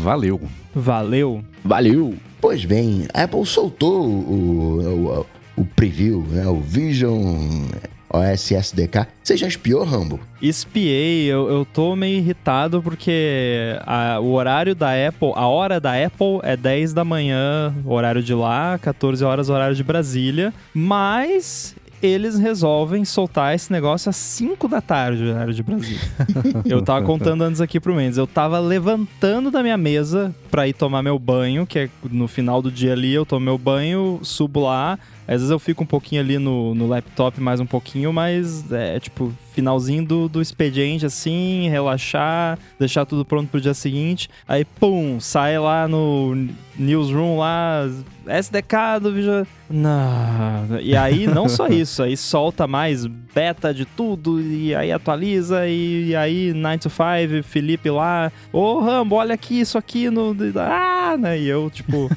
Valeu. Valeu. Valeu! Pois bem, a Apple soltou o, o, o preview, né, o Vision OS SDK. Você já espiou, Rambo? Espiei, eu, eu tô meio irritado porque a- o horário da Apple, a hora da Apple é 10 da manhã, horário de lá, 14 horas, horário de Brasília, mas eles resolvem soltar esse negócio às 5 da tarde, horário de Brasília. eu tava contando antes aqui pro Mendes, eu tava levantando da minha mesa pra ir tomar meu banho, que é no final do dia ali, eu tomo meu banho, subo lá, às vezes eu fico um pouquinho ali no, no laptop, mais um pouquinho, mas é tipo finalzinho do, do expediente, assim, relaxar, deixar tudo pronto pro dia seguinte. Aí, pum, sai lá no newsroom lá, SDK do Visual. Não. E aí, não só isso, aí solta mais beta de tudo, e aí atualiza, e, aí 9 to 5, Felipe lá, ô Rambo, olha aqui, isso aqui no. Ah, né? E eu, tipo,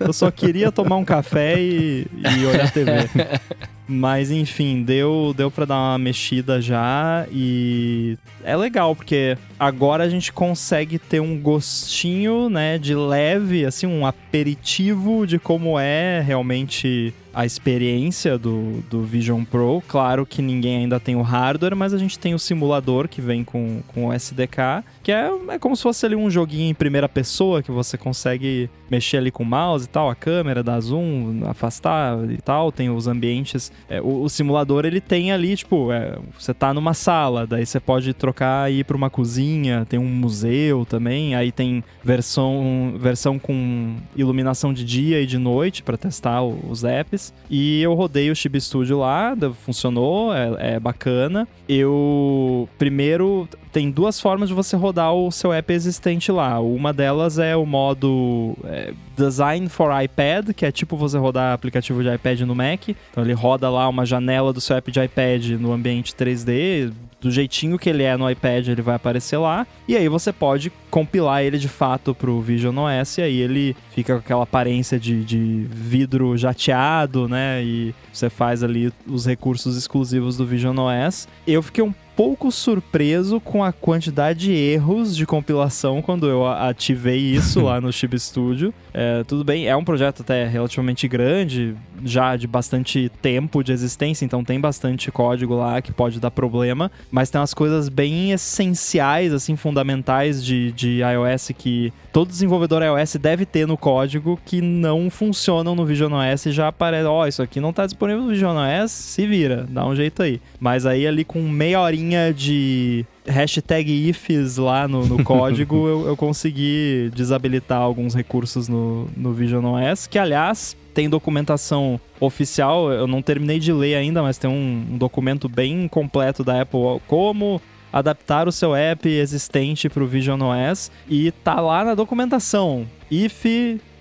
eu só queria tomar um café e, e olhar a TV. Mas enfim, deu, deu para dar uma mexida já e é legal porque agora a gente consegue ter um gostinho, né, de leve, assim, um aperitivo de como é realmente a experiência do, do Vision Pro. Claro que ninguém ainda tem o hardware, mas a gente tem o simulador que vem com, com o SDK, que é, é como se fosse ali um joguinho em primeira pessoa que você consegue mexer ali com o mouse e tal, a câmera, dar zoom, afastar e tal, tem os ambientes. É, o, o simulador ele tem ali, tipo, é, você tá numa sala, daí você pode trocar e ir pra uma cozinha, tem um museu também, aí tem versão, versão com iluminação de dia e de noite para testar os apps. E eu rodei o Chibi Studio lá, funcionou, é, é bacana. Eu primeiro tem duas formas de você rodar o seu app existente lá. Uma delas é o modo é, Design for iPad, que é tipo você rodar aplicativo de iPad no Mac. Então ele roda lá uma janela do seu app de iPad no ambiente 3D, do jeitinho que ele é no iPad, ele vai aparecer lá. E aí você pode compilar ele de fato pro Vision OS, e aí ele fica com aquela aparência de, de vidro jateado, né? E você faz ali os recursos exclusivos do Vision OS. Eu fiquei um pouco surpreso com a quantidade de erros de compilação quando eu ativei isso lá no Chip Studio. É, tudo bem, é um projeto até relativamente grande, já de bastante tempo de existência, então tem bastante código lá que pode dar problema, mas tem umas coisas bem essenciais, assim, fundamentais de, de iOS que todo desenvolvedor iOS deve ter no código que não funcionam no Vision OS e já aparece, ó, isso aqui não tá disponível no Vision OS, se vira, dá um jeito aí. Mas aí ali com meia horinha de hashtag ifs lá no, no código, eu, eu consegui desabilitar alguns recursos no, no Vision OS, que aliás tem documentação oficial, eu não terminei de ler ainda, mas tem um, um documento bem completo da Apple, como adaptar o seu app existente para o Vision OS e tá lá na documentação. if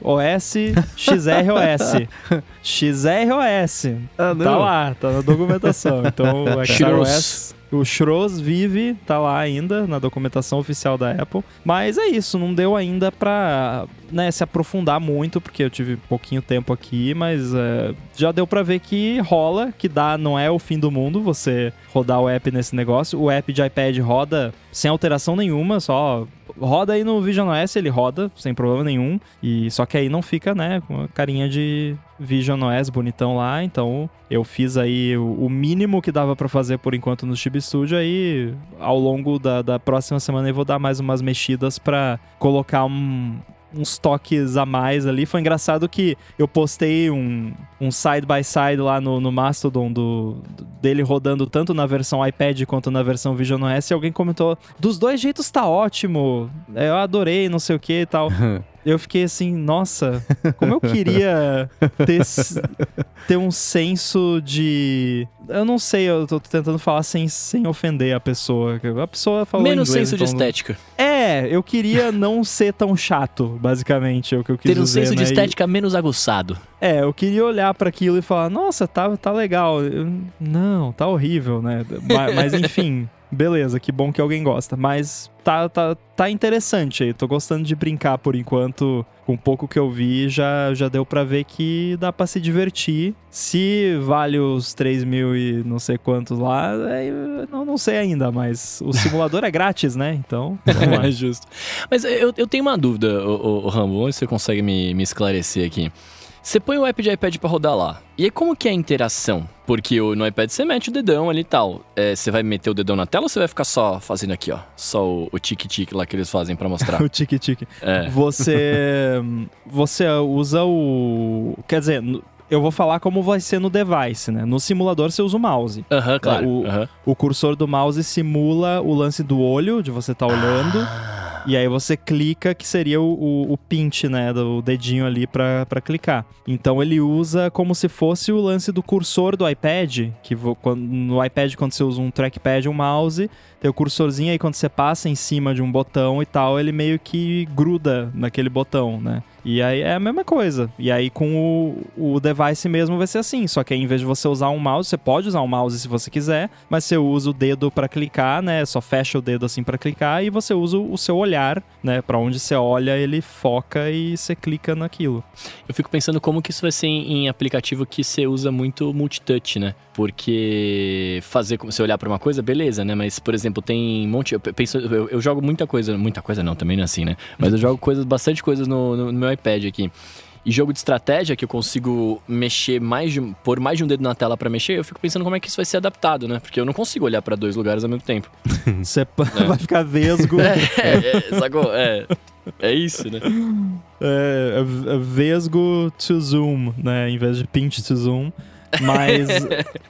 OS XROS. XROS. Ah, Tá lá, tá na documentação. Então. XROS, o Shros vive, tá lá ainda na documentação oficial da Apple. Mas é isso, não deu ainda pra né, se aprofundar muito, porque eu tive pouquinho tempo aqui, mas é, já deu pra ver que rola, que dá, não é o fim do mundo você rodar o app nesse negócio. O app de iPad roda sem alteração nenhuma, só roda aí no Vision OS, ele roda sem problema nenhum. E só que aí não fica, né, com a carinha de Vision OS bonitão lá. Então eu fiz aí o, o mínimo que dava pra fazer por enquanto no Chib Studio. Aí ao longo da, da próxima semana eu vou dar mais umas mexidas pra colocar um uns toques a mais ali. Foi engraçado que eu postei um, um side by side lá no, no Mastodon do, do- dele rodando tanto na versão iPad quanto na versão Vision OS e alguém comentou: dos dois jeitos tá ótimo, é, eu adorei, não sei o que e tal. Eu fiquei assim, nossa, como eu queria ter, ter um senso de. Eu não sei, eu tô tentando falar sem, sem ofender a pessoa. A pessoa falou Menos inglês, senso de então- estética. É, eu queria não ser tão chato, basicamente, é o que eu quis Ter um dizer, senso de né? E- estética menos aguçado. é, eu queria olhar pra aquilo e falar, nossa, tá, tá legal. Eu- não, tá horrível, né? Ma- Mas, enfim, beleza, que bom que alguém gosta. Mas tá, tá, tá interessante aí. Tô gostando de brincar por enquanto. Com pouco que eu vi, já, já deu pra ver que dá pra se divertir. Se vale os 3 mil e não sei quantos lá, é, não, não sei ainda, mas o simulador é grátis, né? Então. É justo. Mas eu, eu tenho uma dúvida, o, Rambo, ver se você consegue me, me esclarecer aqui. Você põe o app de iPad pra rodar lá. E aí como que é a interação? Porque no iPad você mete o dedão ali e tal. É, você vai meter o dedão na tela ou você vai ficar só fazendo aqui, ó? Só o, tique-tique lá que eles fazem pra mostrar? o tique-tique. É. Você você usa o, quer dizer, eu vou falar como vai ser no device, né? No simulador você usa o mouse. Aham, claro. o- aham. O cursor do mouse simula o lance do olho, de você estar olhando. Ah. E aí você clica, que seria o, o, o pinch, né? Do dedinho ali pra, pra clicar. Então ele usa como se fosse o lance do cursor do iPad. Que no iPad, quando você usa um trackpad um mouse, tem o cursorzinho aí, quando você passa em cima de um botão e tal, ele meio que gruda naquele botão, né? E aí é a mesma coisa. E aí com o, o device mesmo vai ser assim. Só que aí, em vez de você usar um mouse, você pode usar um mouse se você quiser, mas você usa o dedo pra clicar, né? Só fecha o dedo assim pra clicar e você usa o seu olhar, né? Pra onde você olha, ele foca e você clica naquilo. Eu fico pensando como que isso vai ser em, aplicativo que você usa muito multitouch, né? Porque fazer como você olhar pra uma coisa, beleza, né? Mas, por exemplo, tem um monte. Eu, penso, eu, eu jogo muita coisa, muita coisa não, também não é assim, né? Mas eu jogo coisas, bastante coisas no, no- no meu iPad aqui. E jogo de estratégia que eu consigo mexer mais de pôr mais de um dedo na tela pra mexer, eu fico pensando como é que isso vai ser adaptado, né? Porque eu não consigo olhar pra dois lugares ao mesmo tempo. Você vai ficar vesgo. É, é, sacou? É, é isso, né? É, é vesgo to zoom, né? Em vez de pinch to zoom. Mas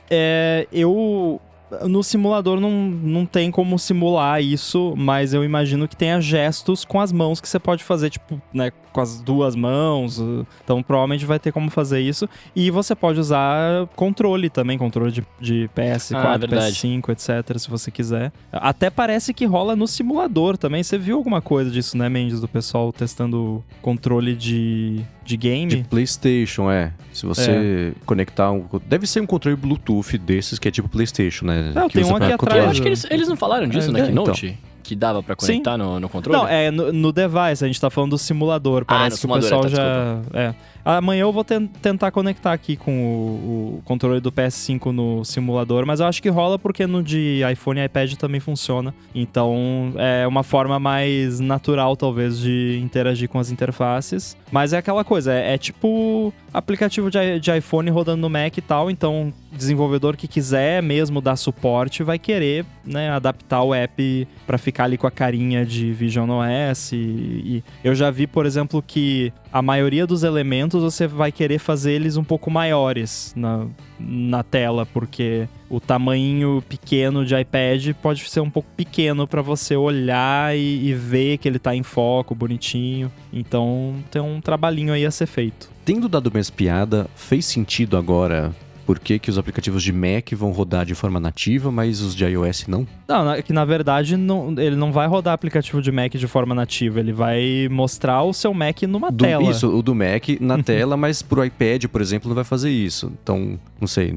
é, eu. No simulador não, não tem como simular isso, mas eu imagino que tenha gestos com as mãos que você pode fazer, tipo, né, com as duas mãos. uh, Então provavelmente vai ter como fazer isso. E você pode usar controle também, controle de, de PS4, Ah, verdade. PS5, etc., se você quiser. Até parece que rola no simulador também. Você viu alguma coisa disso, né, Mendes? Do pessoal testando controle de, de game? De PlayStation, é. Se você conectar um. Deve ser um controle Bluetooth desses que é tipo PlayStation, né? Não, que tem um aqui controlar. Eu atrás, acho que eles, eles não falaram disso É, na é, Keynote? Que dava pra conectar no, no controle? Não, é no, no device, a gente tá falando do simulador. Ah, Parece no que o simulador, pessoal tá, já. É. Amanhã eu vou ten- tentar conectar aqui com o, o controle do PS5 no simulador, mas eu acho que rola porque no de iPhone e iPad também funciona. Então é uma forma mais natural, talvez, de interagir com as interfaces. Mas é aquela coisa, é, é tipo aplicativo de, de iPhone rodando no Mac e tal. Então, desenvolvedor que quiser mesmo dar suporte vai querer né, adaptar o app pra ficar ali com a carinha de Vision OS. E, e eu já vi, por exemplo, que a maioria dos elementos você vai querer fazer eles um pouco maiores na, na tela, porque o tamanho pequeno de iPad pode ser um pouco pequeno pra você olhar e, e ver que ele tá em foco, bonitinho. Então tem um trabalhinho aí a ser feito. Tendo dado uma espiada, fez sentido agora por que, que os aplicativos de Mac vão rodar de forma nativa, mas os de iOS não? Não, na- que na verdade não- ele não vai rodar aplicativo de Mac de forma nativa, ele vai mostrar o seu Mac numa Do- tela. Isso, o do Mac na tela, mas pro iPad, por exemplo, não vai fazer isso. Então, não sei.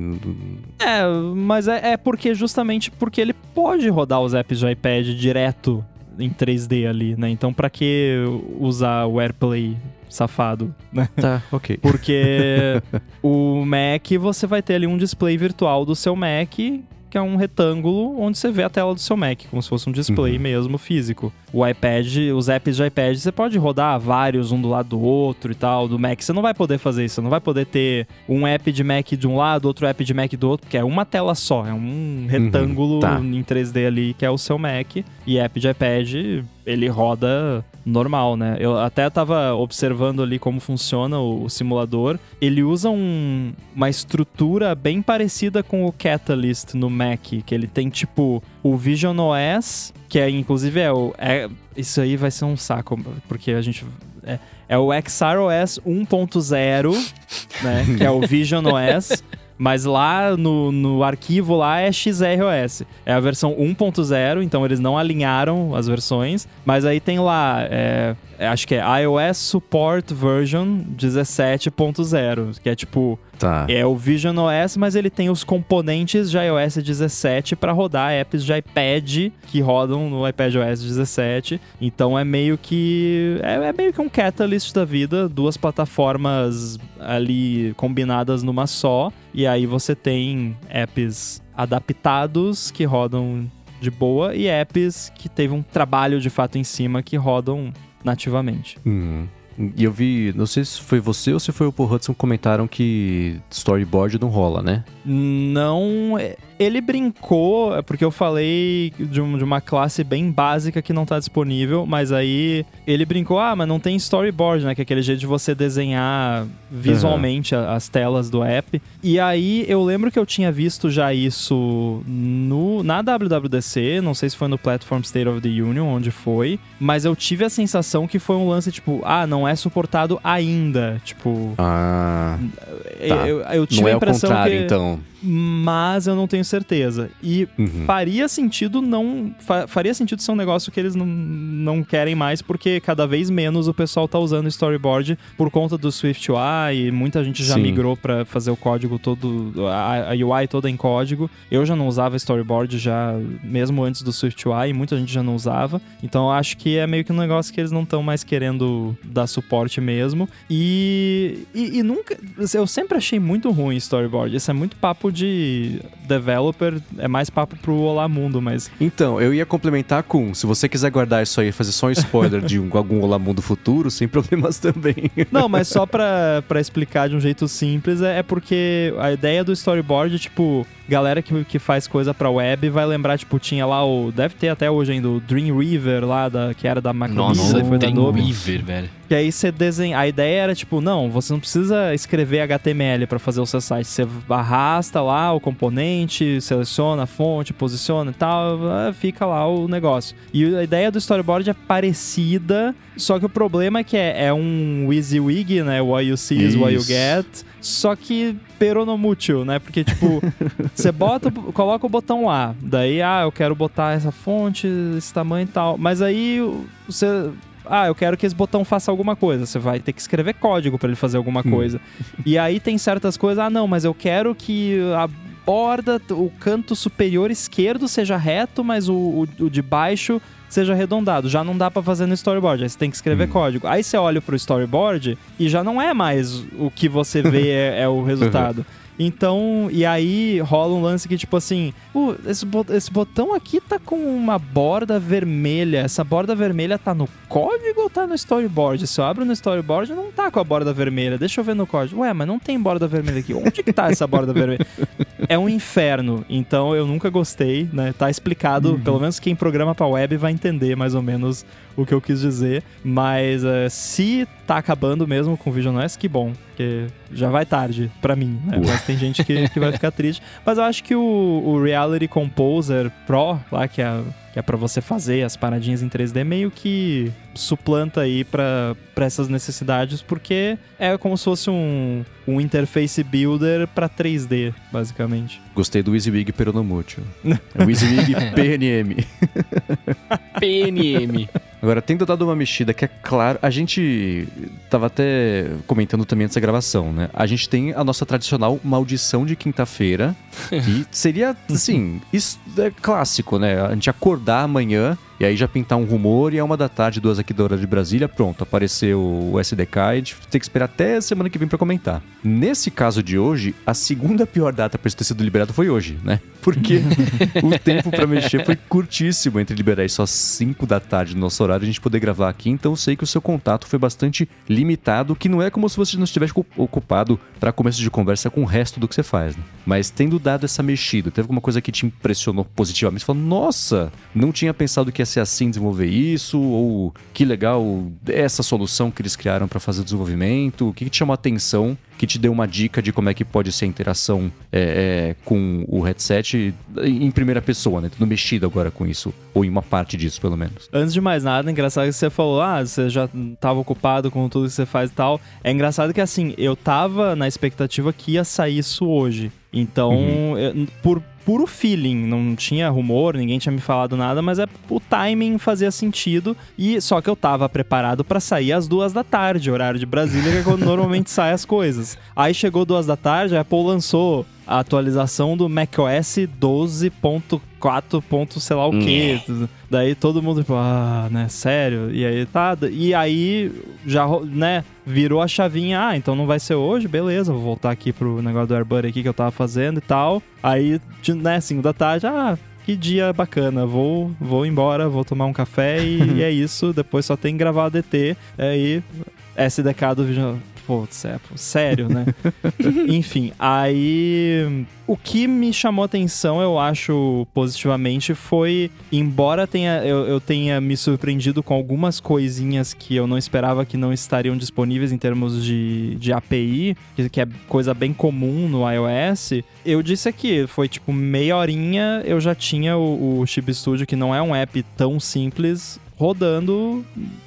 É, mas é, é porque justamente porque ele pode rodar os apps de iPad direto em 3D ali, né? Então pra que usar o AirPlay safado, né? Tá, ok. Porque o Mac você vai ter ali um display virtual do seu Mac, que é um retângulo onde você vê a tela do seu Mac, como se fosse um display Uhum. mesmo físico. O iPad, os apps de iPad, você pode rodar vários um do lado do outro e tal. Do Mac você não vai poder fazer isso, você não vai poder ter um app de Mac de um lado, outro app de Mac do outro, porque é uma tela só, é um retângulo tá. em 3D ali que é o seu Mac. E app de iPad, ele roda normal, né? Eu até tava observando ali como funciona o, o simulador. Ele usa um, uma estrutura bem parecida com o Catalyst no Mac, que ele tem tipo o Vision OS, que é inclusive é o é, isso aí vai ser um saco, porque a gente é, é o XROS 1.0, né, que é o Vision OS. Mas lá no, no arquivo lá é XROS. É a versão 1.0, então eles não alinharam as versões. Mas aí tem lá, é, acho que é iOS Support Version 17.0, que é tipo Tá. é o Vision OS, mas ele tem os componentes de iOS 17 para rodar apps de iPad que rodam no iPad OS 17. Então é meio que é, é meio que um Catalyst da vida, duas plataformas ali combinadas numa só, e aí você tem apps adaptados que rodam de boa e apps que teve um trabalho de fato em cima que rodam nativamente. Hum. E eu vi, não sei se foi você ou se foi o Paul Hudson comentaram que storyboard não rola, né? Não. é- Ele brincou, é porque eu falei de, um- de uma classe bem básica que não tá disponível, mas aí ele brincou, ah, mas não tem storyboard, né? Que é aquele jeito de você desenhar visualmente a- as telas do app. E aí eu lembro que eu tinha visto já isso no, na WWDC, não sei se foi no Platform State of the Union, onde foi, mas eu tive a sensação que foi um lance tipo, ah, não é suportado ainda. Tipo, Ah, tá. eu, eu tive não é a o impressão contrário, que então. Mas eu não tenho certeza. E Uhum. faria sentido não. fa- faria sentido ser um negócio que eles não, não querem mais, porque cada vez menos o pessoal tá usando storyboard por conta do Swift UI e muita gente já Sim. migrou para fazer o código todo, a, a UI toda em código. Eu já não usava storyboard já mesmo antes do Swift UI, e muita gente já não usava. Então eu acho que é meio que um negócio que eles não estão mais querendo dar suporte mesmo. E, e, e nunca. Eu sempre achei muito ruim storyboard. Isso é muito papo de developer, é mais papo pro Olá Mundo, mas. Então, eu ia complementar com, se você quiser guardar isso aí e fazer só um spoiler de um- algum Olá Mundo futuro, sem problemas também. Não, mas só pra, pra explicar de um jeito simples, é, é porque a ideia do storyboard, tipo, galera que, que faz coisa pra web vai lembrar, tipo, tinha lá o. Deve ter até hoje ainda o Dreamweaver lá, da, que era da Macromedia, Nossa, foi da tem Adobe. Weaver, velho. Que aí você desenha. A ideia era tipo, não, você não precisa escrever HTML para fazer o seu site. Você arrasta lá o componente, seleciona a fonte, posiciona e tal, ah, fica lá o negócio. E a ideia do storyboard é parecida, só que o problema é que é, é um WYSIWYG, né? What you see is what you Isso. get. Só que peronomútil, né? Porque, tipo, você bota, coloca o botão lá. Daí, ah, eu quero botar essa fonte, esse tamanho e tal. Mas aí você ah, eu quero que esse botão faça alguma coisa. Você vai ter que escrever código para ele fazer alguma coisa. E aí tem certas coisas, ah, não, mas eu quero que a borda, o canto superior esquerdo seja reto, mas o, o- o de baixo seja arredondado. Já não dá para fazer no storyboard, aí você tem que escrever código. Aí você olha pro storyboard e já não é mais o que você vê é, é o resultado. Então, e aí rola um lance que, tipo assim, "Pô, esse, esse botão aqui tá com uma borda vermelha. Essa borda vermelha tá no código ou tá no storyboard? Se eu abro no storyboard, não tá com a borda vermelha. Deixa eu ver no código. Ué, mas não tem borda vermelha aqui. Onde que tá essa borda vermelha? É um inferno. Então eu nunca gostei, né? Tá explicado. Pelo menos quem programa pra web vai entender mais ou menos o que eu quis dizer. Mas eh, se tá acabando mesmo com o Vision OS, que bom. Porque já vai tarde pra mim, né? Mas tem gente que, que vai ficar triste. Mas eu acho que o, o Reality Composer Pro, lá que é, que é pra você fazer as paradinhas em 3D, meio que suplanta aí pra, pra essas necessidades, porque é como se fosse um, um interface builder pra 3D, basicamente. Gostei do WYSIWYG peronomútil. É o WYSIWYG PNM. PNM. Agora, tendo dado uma mexida que é claro, a gente tava até comentando também antes da gravação, né? A gente tem a nossa tradicional maldição de quinta-feira, que seria, assim, isso é clássico, né? A gente acordar amanhã e aí já pintar um rumor e é uma da tarde, duas aqui da hora de Brasília, pronto, apareceu o SDK e a gente tem que esperar até semana que vem pra comentar. Nesse caso de hoje, a segunda pior data pra isso ter sido liberado foi hoje, né? Porque o tempo pra mexer foi curtíssimo entre liberar às 5 da tarde no nosso horário e a gente poder gravar aqui, então eu sei que o seu contato foi bastante limitado, que não é como se você não estivesse ocu- ocupado pra começo de conversa com o resto do que você faz, né? Mas tendo dado essa mexida, teve alguma coisa que te impressionou positivamente? Você falou, nossa, não tinha pensado que ia ser assim desenvolver isso? Ou que legal essa solução que eles criaram para fazer o desenvolvimento? O que, que te chamou a atenção que te deu uma dica de como é que pode ser a interação é, é, com o headset em primeira pessoa, né? Tudo mexido agora com isso, ou em uma parte disso, pelo menos. Antes de mais nada, é engraçado que você falou, ah, você já estava ocupado com tudo que você faz e tal. É engraçado que, assim, eu tava na expectativa que ia sair isso hoje. Então, uhum. eu, por puro feeling, não tinha rumor, ninguém tinha me falado nada, mas é o timing fazia sentido e só que eu tava preparado para sair às duas da tarde, horário de Brasília, que é quando normalmente saem as coisas. Aí chegou duas da tarde, a Apple lançou a atualização do macOS 12.4. sei lá o que. Daí todo mundo, tipo, ah, né, sério? E aí tá. E aí já, né, virou a chavinha, ah, então não vai ser hoje, beleza, vou voltar aqui pro negócio do AirBuddy aqui que eu tava fazendo e tal. Aí, né, 5 da tarde, ah, que dia bacana, vou, vou embora, vou tomar um café e, e é isso. Depois só tem que gravar DT. Aí, SDK do é, sério, né? Enfim, aí o que me chamou atenção, eu acho, positivamente, foi, embora tenha, eu, eu, tenha me surpreendido com algumas coisinhas que eu não esperava que não estariam disponíveis em termos de, de API, que, que é coisa bem comum no iOS, eu disse aqui, foi tipo meia horinha, eu já tinha o, o Chip Studio, que não é um app tão simples, rodando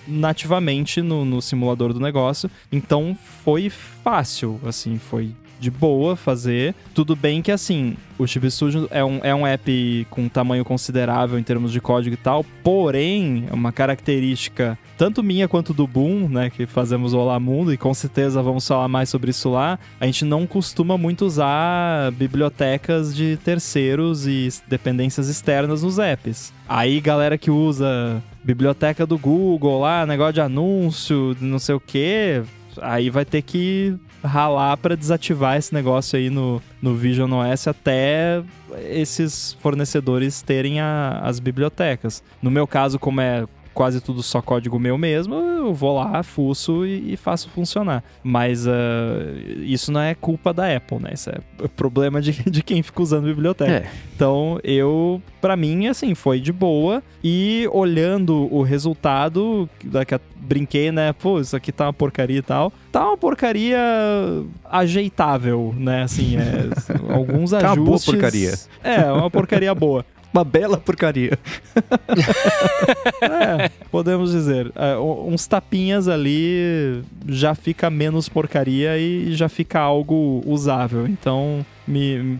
nativamente no, no simulador do negócio. Então foi fácil, assim, foi de boa fazer. Tudo bem que, assim, o Chip Studio é um, é um app com tamanho considerável em termos de código e tal, porém, é uma característica tanto minha quanto do Boom, né, que fazemos o Olá Mundo, e com certeza vamos falar mais sobre isso lá, a gente não costuma muito usar bibliotecas de terceiros e dependências externas nos apps. Aí, galera que usa biblioteca do Google lá, negócio de anúncio, não sei o que, aí vai ter que ralar para desativar esse negócio aí no, no Vision OS até esses fornecedores terem a, as bibliotecas. No meu caso, como é quase tudo só código meu mesmo, eu vou lá, fuço e, e faço funcionar. Mas uh, isso não é culpa da Apple, né? Isso é problema de, de quem fica usando biblioteca. É. Então, eu, para mim, assim, foi de boa. E olhando o resultado, daqui a, brinquei, né? Pô, isso aqui tá uma porcaria e tal. Tá uma porcaria ajeitável, né? Assim, é, alguns ajustes. Tá uma boa porcaria. É, uma porcaria boa uma bela porcaria. é, podemos dizer. É, uns tapinhas ali já fica menos porcaria e já fica algo usável. Então, me,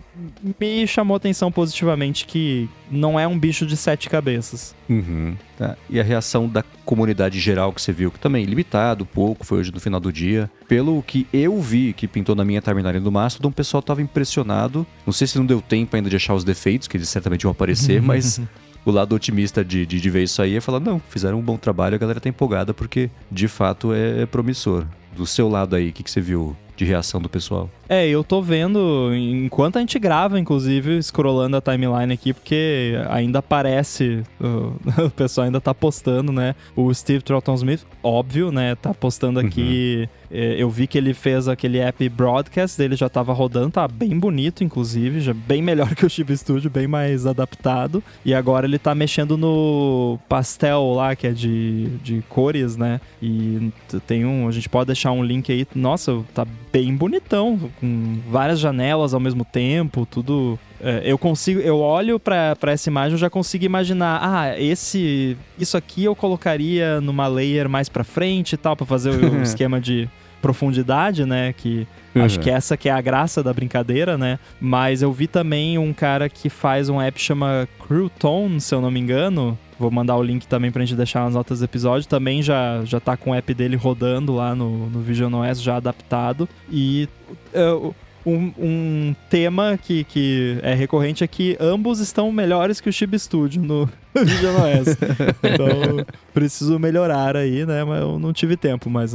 me chamou atenção positivamente que não é um bicho de sete cabeças. Uhum. Tá. E a reação da comunidade geral que você viu, que também limitado, pouco, foi hoje no final do dia. Pelo que eu vi, que pintou na minha timeline do Mastodon, o pessoal tava impressionado. Não sei se não deu tempo ainda de achar os defeitos, que eles certamente vão aparecer, mas o lado otimista de, de, de, ver isso aí é falar: não, fizeram um bom trabalho, a galera tá empolgada porque de fato é, é promissor. Do seu lado aí, o que, que você viu de reação do pessoal? É, eu tô vendo, enquanto a gente grava, inclusive, scrollando a timeline aqui, porque ainda aparece, o, o pessoal ainda tá postando, né? O Steve Trotton Smith, óbvio, né? Tá postando aqui. Uhum. Eu vi que ele fez aquele app broadcast dele, já tava rodando, tá bem bonito, inclusive, já bem melhor que o Chip Studio, bem mais adaptado. E agora ele tá mexendo no pastel lá, que é de, de cores, né? E tem um. A gente pode deixar um link aí. Nossa, tá bem bonitão com várias janelas ao mesmo tempo, tudo. É, eu consigo, eu olho para essa imagem, eu já consigo imaginar, ah, esse, isso aqui eu colocaria numa layer mais para frente e tal, para fazer o esquema de profundidade, né? Que uhum. acho que essa que é a graça da brincadeira, né? Mas eu vi também um cara que faz um app chama Crouton, se eu não me engano. Vou mandar o link também pra gente deixar nas notas do episódio. Também já, já tá com o app dele rodando lá no, no Vision OS, já adaptado. E uh, um, um, tema que, que é recorrente é que ambos estão melhores que o Chib Studio no Vision OS. então, preciso melhorar aí, né? Mas eu não tive tempo, mas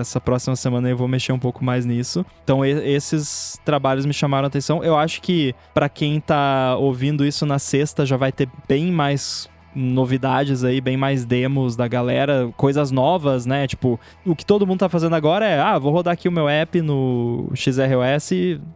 essa próxima semana eu vou mexer um pouco mais nisso. Então, esses trabalhos me chamaram a atenção. Eu acho que para quem tá ouvindo isso na sexta já vai ter bem mais novidades aí, bem mais demos da galera, coisas novas, né? Tipo, o que todo mundo tá fazendo agora é, ah, vou rodar aqui o meu app no XROS,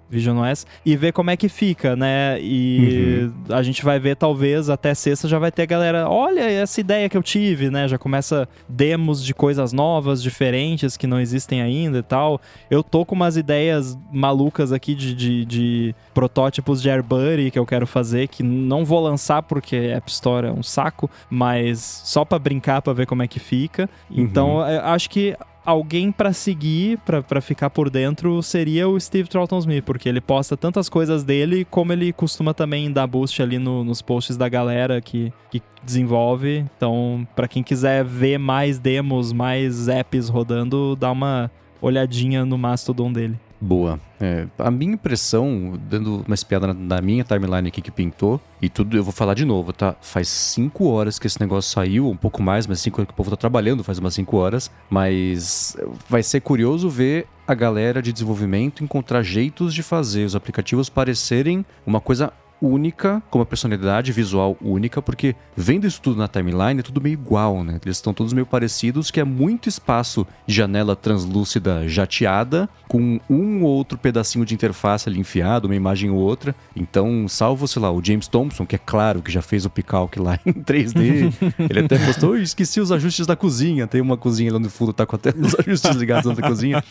Vision OS, e ver como é que fica, né? E uhum. a gente vai ver, talvez, até sexta já vai ter a galera, olha essa ideia que eu tive, né? Já começa demos de coisas novas, diferentes, que não existem ainda e tal. Eu tô com umas ideias malucas aqui de, de, de protótipos de AirBuddy que eu quero fazer, que não vou lançar porque App Store é um saco, mas só para brincar, para ver como é que fica. Então, uhum. acho que alguém para seguir, para ficar por dentro, seria o Steve Troughton Smith, porque ele posta tantas coisas dele, como ele costuma também dar boost ali no, nos posts da galera que, que desenvolve. Então, para quem quiser ver mais demos, mais apps rodando, dá uma olhadinha no Mastodon dele. Boa. É, a minha impressão, dando uma espiada na, na, minha timeline aqui que pintou, e tudo, eu vou falar de novo, tá? Faz cinco horas que esse negócio saiu, um pouco mais, mas cinco horas que o povo tá trabalhando, faz umas cinco horas. Mas vai ser curioso ver a galera de desenvolvimento encontrar jeitos de fazer os aplicativos parecerem uma coisa única, com uma personalidade visual única, porque vendo isso tudo na timeline é tudo meio igual, né? Eles estão todos meio parecidos, que é muito espaço de janela translúcida jateada, com um ou outro pedacinho de interface ali enfiado, uma imagem ou outra. Então, salvo, sei lá, o James Thompson, que é claro que já fez o Picalc lá em 3D, ele até postou, esqueci os ajustes da cozinha, tem uma cozinha lá no fundo, tá com até os ajustes ligados na cozinha.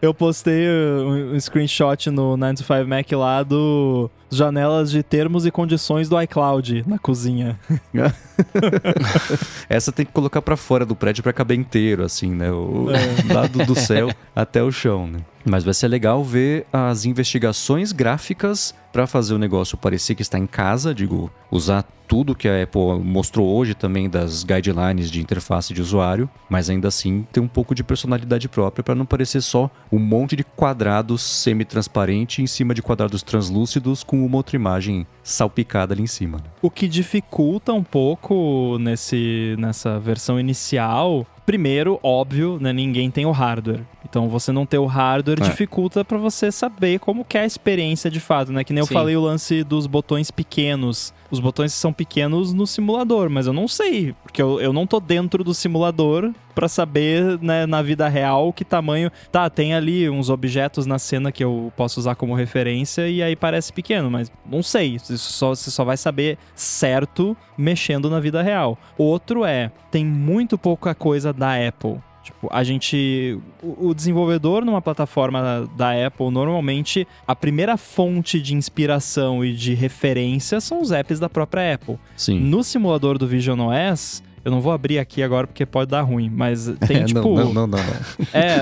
Eu postei um, um screenshot no 95 Mac lá do janelas de termos e condições do iCloud na cozinha. Essa tem que colocar para fora do prédio para caber inteiro, assim, né? O é. lado do céu até o chão, né? Mas vai ser legal ver as investigações gráficas para fazer o negócio parecer que está em casa, digo, usar tudo que a Apple mostrou hoje também das guidelines de interface de usuário, mas ainda assim ter um pouco de personalidade própria para não parecer só um monte de quadrados semi-transparente em cima de quadrados translúcidos com uma outra imagem salpicada ali em cima. O que dificulta um pouco nesse, nessa versão inicial Primeiro, óbvio, né, ninguém tem o hardware. Então você não ter o hardware é. dificulta para você saber como que é a experiência de fato, né? Que nem Sim. eu falei o lance dos botões pequenos. Os botões são pequenos no simulador, mas eu não sei, porque eu, eu não tô dentro do simulador para saber, né, na vida real que tamanho. Tá, tem ali uns objetos na cena que eu posso usar como referência e aí parece pequeno, mas não sei. Isso só, você só vai saber certo mexendo na vida real. Outro é, tem muito pouca coisa da Apple. Tipo, a gente. O desenvolvedor numa plataforma da Apple, normalmente, a primeira fonte de inspiração e de referência são os apps da própria Apple. Sim. No simulador do Vision OS, eu não vou abrir aqui agora porque pode dar ruim, mas tem é, tipo. Não, não, não, não, É,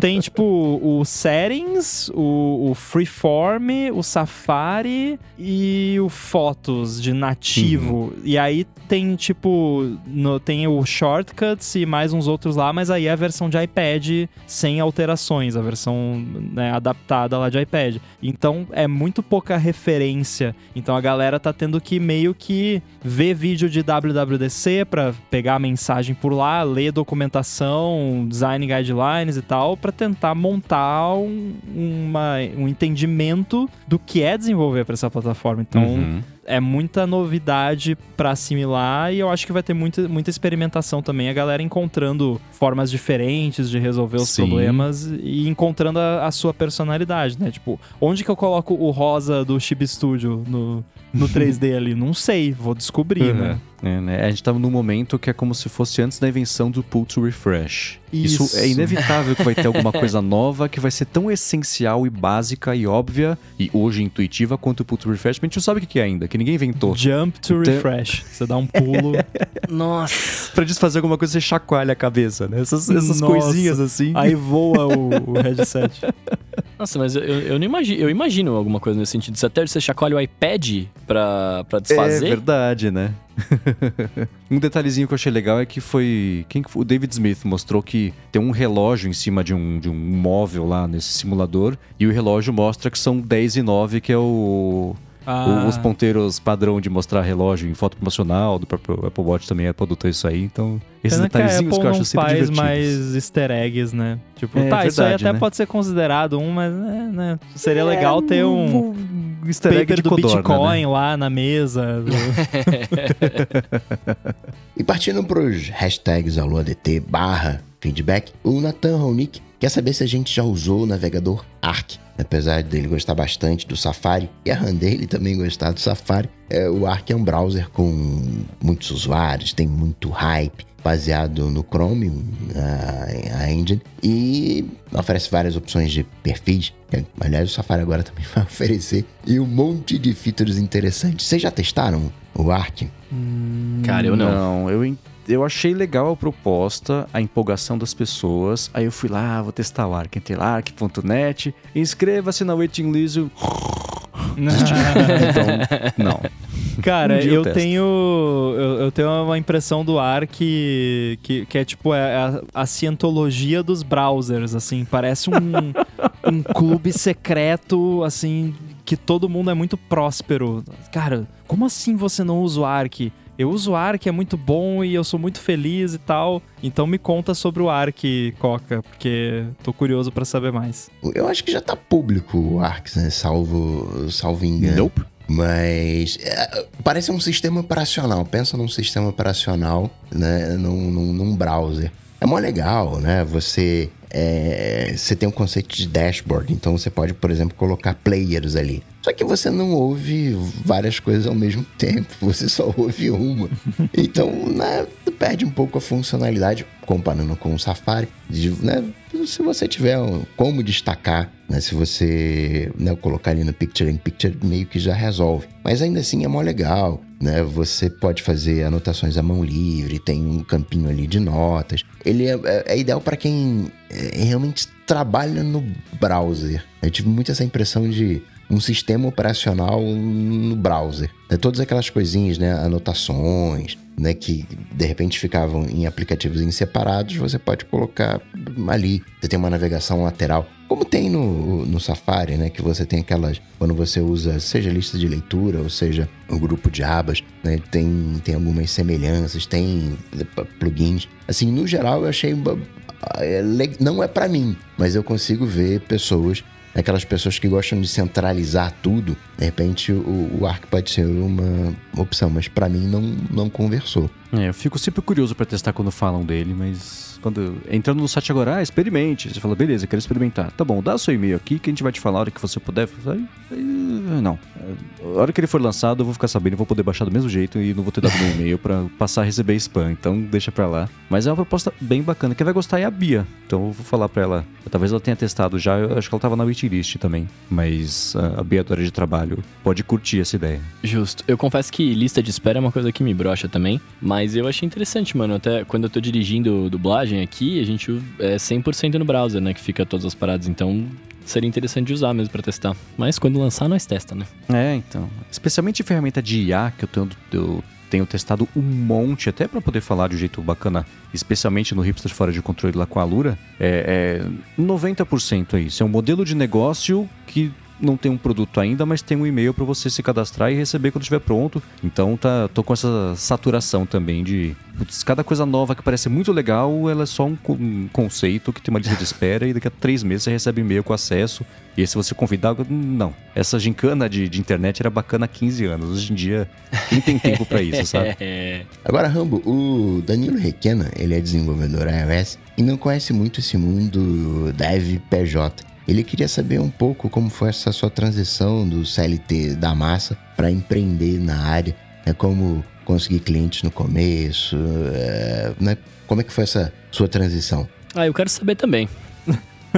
tem tipo o Settings, o, o Freeform, o Safari e o Fotos de nativo. Uhum. E aí tem tipo. No, tem o Shortcuts e mais uns outros lá, mas aí é a versão de iPad sem alterações, a versão né, adaptada lá de iPad. Então é muito pouca referência. Então a galera tá tendo que meio que ver vídeo de WWDC pegar a mensagem por lá, ler documentação, design guidelines e tal, para tentar montar um, uma, um entendimento do que é desenvolver para essa plataforma. Então, uhum é muita novidade para assimilar e eu acho que vai ter muita, muita experimentação também. A galera encontrando formas diferentes de resolver os Sim. problemas e encontrando a, a, sua personalidade, né? Tipo, onde que eu coloco o rosa do Chib Studio no, no 3D ali? Não sei, vou descobrir, uhum. né? É, né? A gente tá num momento que é como se fosse antes da invenção do pull to refresh. Isso. Isso é inevitável que vai ter alguma coisa nova que vai ser tão essencial e básica e óbvia e hoje intuitiva quanto o pull to refresh, mas a gente não sabe o que é ainda, que ninguém inventou. Jump to então... refresh. Você dá um pulo. Nossa! pra desfazer alguma coisa, você chacoalha a cabeça, né? Essas, essas coisinhas assim. Aí voa o, o headset. Nossa, mas eu, eu não imagino, eu imagino alguma coisa nesse sentido. Você até você chacoalha o iPad pra, pra desfazer. É verdade, né? um detalhezinho que eu achei legal é que foi. Quem O David Smith mostrou que tem um relógio em cima de um, de um móvel lá nesse simulador. E o relógio mostra que são 10 e 9, que é o Ah. Os ponteiros padrão de mostrar relógio em foto promocional do próprio Apple Watch também adotou isso aí. Então, esses Pena que a detalhezinhos Apple que eu não acho sempre faz divertidos. mais easter eggs, né? Tipo, É, tá, isso aí verdade, até né? pode ser considerado um, mas né, né, seria legal ter um um easter egg paper de do codorna, Bitcoin né? lá na mesa. E partindo para os hashtags AluaDT barra feedback, o Nathan Ronick quer saber se a gente já usou o navegador Arc. Apesar dele gostar bastante do Safari e a Han dele também gostar do Safari, é, o Arc é um browser com muitos usuários, tem muito hype, baseado no Chrome, a, a engine, e oferece várias opções de perfis. que, Aliás, o Safari agora também vai oferecer e um monte de features interessantes. Vocês já testaram o Arc? Cara, eu não. Não, eu, en- eu achei legal a proposta, a empolgação das pessoas. Aí eu fui lá, vou testar o Arc. Entrei lá, arc.net, inscreva-se na waiting list. Então, não. Cara, Um eu eu, tenho. Eu, eu tenho uma impressão do ar que, que, que é tipo é a, a cientologia dos browsers, assim. Parece um, um clube secreto, assim, que todo mundo é muito próspero. Cara, como assim você não usa o Arc? Eu uso o Arc, é muito bom e eu sou muito feliz e tal. Então me conta sobre o Arc, Coca, porque tô curioso pra saber mais. Eu acho que já tá público o Arc, né? Salvo, salvo engano. Nope. Mas é, parece um sistema operacional. Pensa num sistema operacional, né? Num, num, num browser. É mó legal, né? Você, é, você tem um conceito de dashboard. Então você pode, por exemplo, colocar players ali. Só que você não ouve várias coisas ao mesmo tempo. Você só ouve uma. Então, né? Perde um pouco a funcionalidade comparando com o Safari. de, né, se você tiver um- como destacar, né, se você né, colocar ali no Picture in Picture, meio que já resolve. Mas ainda assim é mó legal, né? Você pode fazer anotações à mão livre, tem um campinho ali de notas. Ele é, é- é ideal para quem é, realmente trabalha no browser. Eu tive muito essa impressão de um sistema operacional no browser. Né, Todas aquelas coisinhas, né? Anotações, né? Que de repente ficavam em aplicativos em separados, você pode colocar ali. Você tem uma navegação lateral. Como tem no, no Safari, né? Que você tem aquelas. Quando você usa, seja lista de leitura, ou seja, um grupo de abas, né? Tem, tem algumas semelhanças, tem eh, plugins. Assim, no geral, eu achei. le- Não é pra mim, mas eu consigo ver pessoas aquelas pessoas que gostam de centralizar tudo, de repente o, o Arc pode ser uma opção, mas pra mim não, não conversou. É, eu fico sempre curioso pra testar quando falam dele, mas quando entrando no site agora, ah, experimente. Você fala, beleza, quero experimentar. Tá bom, dá seu e-mail aqui que a gente vai te falar a hora que você puder. Não. A hora que ele for lançado, eu vou ficar sabendo, eu vou poder baixar do mesmo jeito e não vou ter dado meu e-mail pra passar a receber spam. Então deixa pra lá. Mas é uma proposta bem bacana. Quem vai gostar é a Bia. Então eu vou falar pra ela. Talvez ela tenha testado já, eu acho que ela tava na waitlist também. Mas a Bia é do área de trabalho pode curtir essa ideia. Justo. Eu confesso que lista de espera é uma coisa que me brocha também, mas eu achei interessante, mano. Até quando eu tô dirigindo dublagem aqui, a gente é 100% no browser, né, que fica todas as paradas, então seria interessante de usar mesmo pra testar. Mas quando lançar, nós testa, né? É, então. Especialmente ferramenta de IA, que eu tenho, eu tenho testado um monte, até pra poder falar de um jeito bacana, especialmente no Hipster Fora de Controle lá com a Lura, é, é 90% é isso. É um modelo de negócio que não tem um produto ainda, mas tem um e-mail pra você se cadastrar e receber quando estiver pronto. Então tá, tô com essa saturação também de putz, cada coisa nova que parece muito legal, ela é só um, um conceito que tem uma lista de espera e daqui a três meses você recebe e-mail com acesso. E aí, se você convidar, não. Essa gincana de, de internet era bacana há 15 anos. Hoje em dia, quem tem tempo pra isso, sabe? É. Agora, Rambo, o Danilo Requena, ele é desenvolvedor iOS e não conhece muito esse mundo dev PJ. Ele queria saber um pouco como foi essa sua transição do CLT da massa para empreender na área, né? como conseguir clientes no começo, é, né? como é que foi essa sua transição? Ah, eu quero saber também.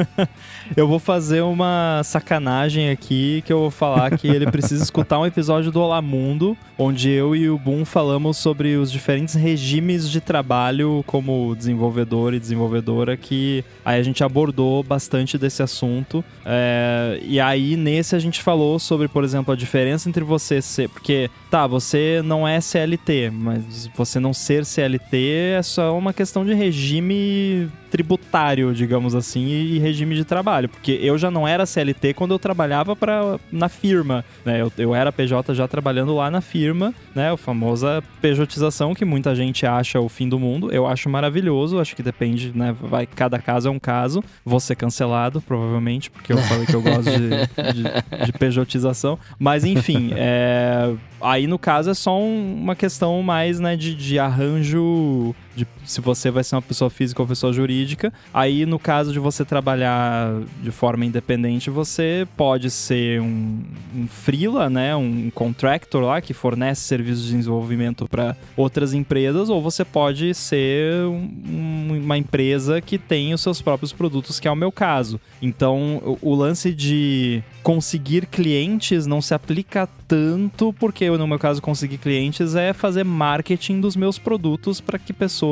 Eu vou fazer uma sacanagem aqui que eu vou falar que ele precisa escutar um episódio do Olá Mundo, onde eu e o Boom falamos sobre os diferentes regimes de trabalho como desenvolvedor e desenvolvedora, que aí a gente abordou bastante desse assunto. É, e aí nesse a gente falou sobre, por exemplo, a diferença entre você ser. Porque, tá, você não é CLT, mas você não ser CLT é só uma questão de regime tributário, digamos assim, e, regime de trabalho. Porque eu já não era CLT quando eu trabalhava pra, na firma. Né? Eu, eu era PJ já trabalhando lá na firma, né? A famosa pejotização que muita gente acha o fim do mundo. Eu acho maravilhoso, acho que depende, né? Vai, cada caso é um caso. Vou ser cancelado, provavelmente, porque eu falei que eu gosto de, de, de pejotização. Mas enfim, é, aí no caso é só um- uma questão mais né, de, de arranjo de se você vai ser uma pessoa física ou pessoa jurídica. Aí no caso de você trabalhar de forma independente, você pode ser um, um freela, né, um contractor lá que fornece serviços de desenvolvimento para outras empresas, ou você pode ser um- uma empresa que tem os seus próprios produtos, que é o meu caso. Então, o, o lance de conseguir clientes não se aplica tanto, porque no meu caso conseguir clientes é fazer marketing dos meus produtos para que pessoas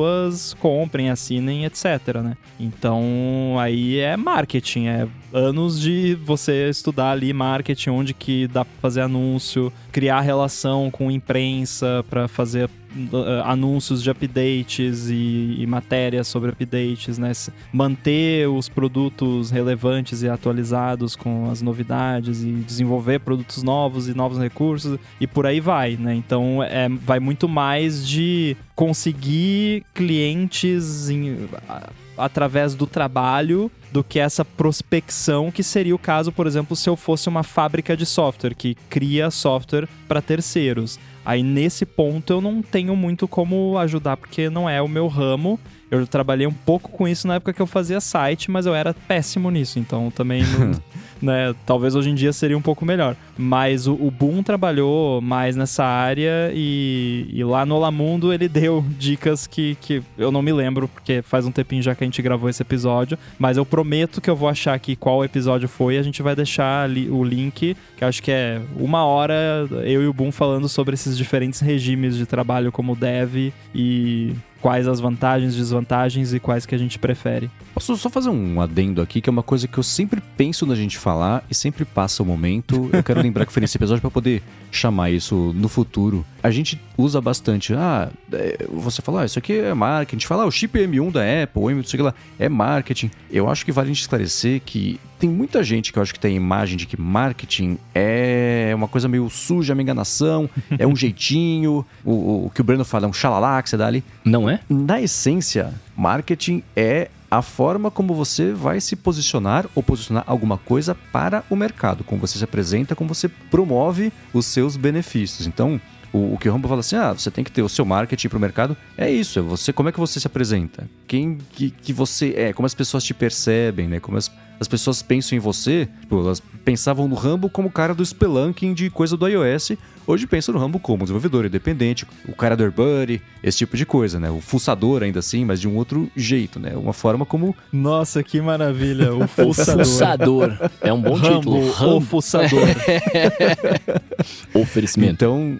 comprem, assinem, etc, né? Então, aí é marketing, é anos de você estudar ali marketing, onde que dá para fazer anúncio, criar relação com imprensa para fazer anúncios de updates e, e matérias sobre updates, né? Manter os produtos relevantes e atualizados com as novidades e desenvolver produtos novos e novos recursos e por aí vai, né? Então é, vai muito mais de conseguir clientes em- através do trabalho do que essa prospecção que seria o caso, por exemplo, se eu fosse uma fábrica de software que cria software para terceiros. Aí nesse ponto eu não tenho muito como ajudar porque não é o meu ramo. Eu trabalhei um pouco com isso na época que eu fazia site, mas eu era péssimo nisso, então também não, né, talvez hoje em dia seria um pouco melhor. Mas o, o Boom trabalhou mais nessa área e, e lá no Olamundo ele deu dicas que, que eu não me lembro, porque faz um tempinho já que a gente gravou esse episódio, mas eu prometo que eu vou achar aqui qual episódio foi, a gente vai deixar ali o link, que acho que é uma hora eu e o Boom falando sobre esses diferentes regimes de trabalho como dev e quais as vantagens, desvantagens e quais que a gente prefere. Posso só fazer um adendo aqui, que é uma coisa que eu sempre penso na gente falar e sempre passa o momento. Eu quero lembrar que foi nesse episódio para poder chamar isso no futuro. A gente usa bastante, ah, é, você fala, ah, isso aqui é marketing. A gente fala, ah, o chip M1 da Apple, o M, não sei o que lá, é marketing. Eu acho que vale a gente esclarecer que tem muita gente que eu acho que tem a imagem de que marketing é uma coisa meio suja, uma enganação, é um jeitinho, o, o que o Breno fala, é um xalalá que você dá ali. Não é? Na essência, marketing é a forma como você vai se posicionar ou posicionar alguma coisa para o mercado, como você se apresenta, como você promove os seus benefícios. Então, o, o que o Rambo fala assim, ah, você tem que ter o seu marketing para o mercado, é isso, é você, como é que você se apresenta? Quem que, que você é, como as pessoas te percebem, né? Como as, as pessoas pensam em você, pô, elas pensavam no Rambo como cara do Spelunking de coisa do iOS, hoje pensam no Rambo como desenvolvedor independente, o cara do AirBuddy, esse tipo de coisa, né? O fuçador ainda assim, mas de um outro jeito, né? Uma forma como Nossa, que maravilha! O O fuçador. fuçador. É um bom título. Rambo, o Rambo. fuçador. Oferecimento. Então,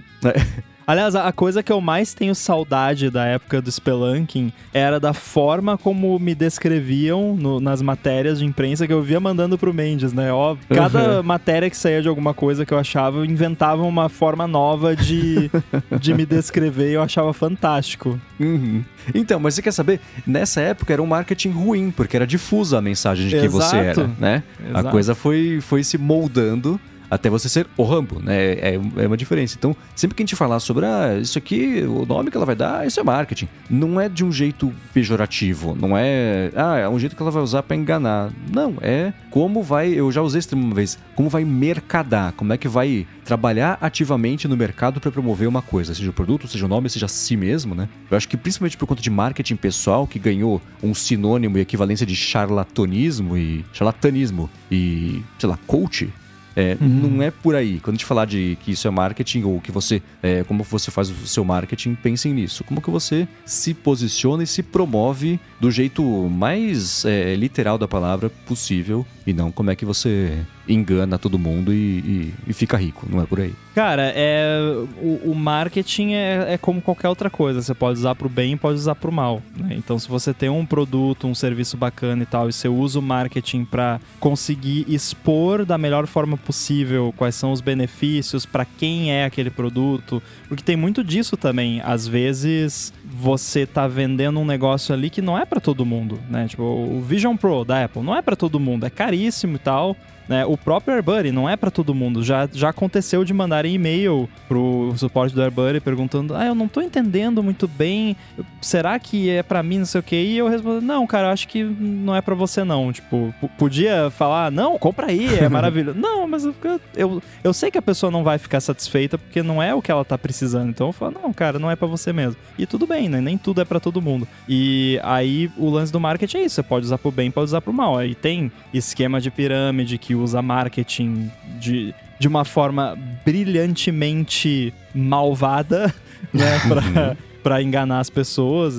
Aliás, a a coisa que eu mais tenho saudade da época do Spelunking era da forma como me descreviam no- nas matérias de imprensa que eu via mandando pro Mendes, né? Ó, cada matéria que saía de alguma coisa que eu achava, eu inventava uma forma nova de, de me descrever e eu achava fantástico. Uhum. Então, mas você quer saber? Nessa época era um marketing ruim, porque era difusa a mensagem de que você Exato. era, né? A Exato. coisa foi, foi se moldando até você ser o Rambo, né? É, é uma diferença. Então, sempre que a gente falar sobre, ah, isso aqui, o nome que ela vai dar, isso é marketing. Não é de um jeito pejorativo, não é, ah, é um jeito que ela vai usar para enganar. Não, é como vai, eu já usei termo uma vez, como vai mercadar, como é que vai trabalhar ativamente no mercado para promover uma coisa, seja o produto, seja o nome, seja si mesmo, né? Eu acho que principalmente por conta de marketing pessoal, que ganhou um sinônimo e equivalência de charlatanismo e charlatanismo e, sei lá, coach, é, Não é por aí. Quando a gente falar de que isso é marketing ou que você, é, como você faz o seu marketing, pensem nisso. Como que você se posiciona e se promove do jeito mais é, literal da palavra possível E não como é que você engana todo mundo e, e, e fica rico. Não é por aí. Cara, é, o, o marketing é, é, como qualquer outra coisa. Você pode usar pro bem e pode usar pro mal. Né? Então, se você tem um produto, um serviço bacana e tal, e você usa o marketing para conseguir expor da melhor forma possível quais são os benefícios para quem é aquele produto, porque tem muito disso também. Às vezes você tá vendendo um negócio ali que não é para todo mundo, né? Tipo, o Vision Pro da Apple não é para todo mundo, é caríssimo e tal. Né? O próprio AirBuddy não é para todo mundo. Já, já aconteceu de mandarem e-mail pro suporte do AirBuddy perguntando: "Ah, eu não tô entendendo muito bem. Será que é para mim, não sei o quê?" E eu respondo: "Não, cara, acho que não é para você não." Tipo, podia falar: "Não, compra aí, é maravilhoso." não, mas eu, eu, eu sei que a pessoa não vai ficar satisfeita porque não é o que ela tá precisando. Então eu falo: "Não, cara, não é para você mesmo." E tudo bem, né? Nem tudo é para todo mundo. E aí o lance do marketing é isso, você pode usar pro bem, pode usar pro mal. Aí tem esquema de pirâmide que usa marketing de, de uma forma brilhantemente malvada, né? Pra, pra enganar as pessoas.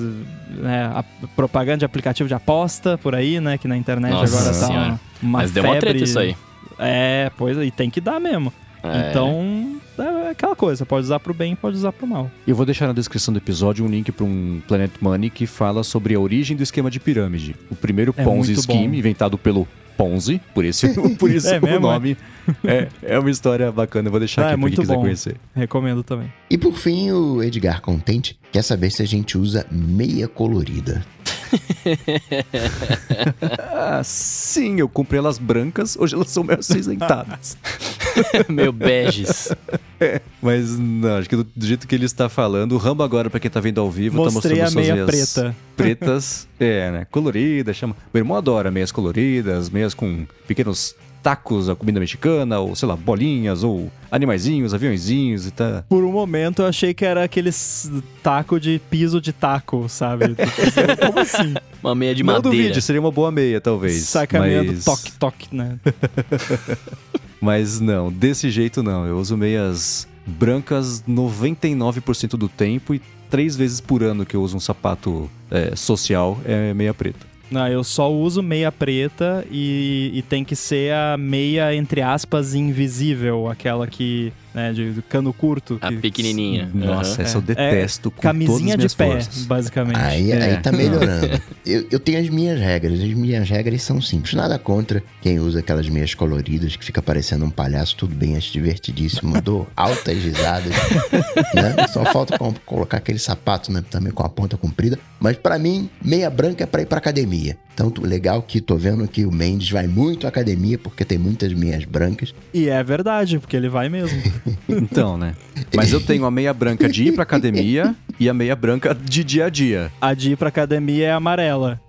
Né? A propaganda de aplicativo de aposta por aí, né? Que na internet Nossa agora tá senhora. uma, Mas febre. deu uma treta isso aí. É, pois e tem que dar mesmo. É. Então, é aquela coisa, pode usar pro bem, pode usar pro mal. Eu vou deixar na descrição do episódio um link para um Planet Money que fala sobre a origem do esquema de pirâmide. O primeiro É Ponzi Scheme, bom. inventado pelo Ponzi, por isso, por isso É o mesmo, nome. É, é uma história bacana, eu vou deixar Ah, aqui é pra muito quem quiser bom. conhecer. Recomendo também. E por fim, o Edgar Contente quer saber se a gente usa meia colorida. Ah, sim, eu comprei elas brancas, hoje elas são meio acinzentadas. Meio beges. Mas não, acho que do, do jeito que ele está falando, o Rambo agora, pra quem tá vendo ao vivo, Mostrei tá a mostrando suas meia meias preta. pretas. é, né? Colorida, chama. Meu irmão adora meias coloridas, meias com pequenos tacos, a comida mexicana, ou sei lá, bolinhas, ou animaizinhos, aviãozinhos e tá. Por um momento eu achei que era aqueles taco de piso de taco, sabe? Como assim? Uma meia de não madeira. duvide, seria uma boa meia, talvez. Sacaneando mas... toque-toque, né? Mas não, desse jeito não. Eu uso meias brancas 99% do tempo e três vezes por ano que eu uso um sapato é, social é meia preta. Não, eu só uso meia preta e, e tem que ser a meia, entre aspas, invisível, aquela que, né, de, cano curto. A que- pequenininha. Nossa, Aham. essa eu detesto com todas Camisinha de pé, forças. basicamente. Aí, É. aí tá melhorando. eu, eu tenho as minhas regras. As minhas regras são simples. Nada contra quem usa aquelas meias coloridas que fica parecendo um palhaço. Tudo bem, acho divertidíssimo. Dou altas risadas. né? Só falta colocar aquele sapato né, também com a ponta comprida. Mas pra mim, meia branca é pra ir pra academia. Então, tu- legal que tô vendo que o Mendes vai muito à academia porque tem muitas meias brancas. E é verdade, porque ele vai mesmo. Então, né? Mas eu tenho a meia branca de ir pra academia e a meia branca de dia a dia. A de ir pra academia é amarela.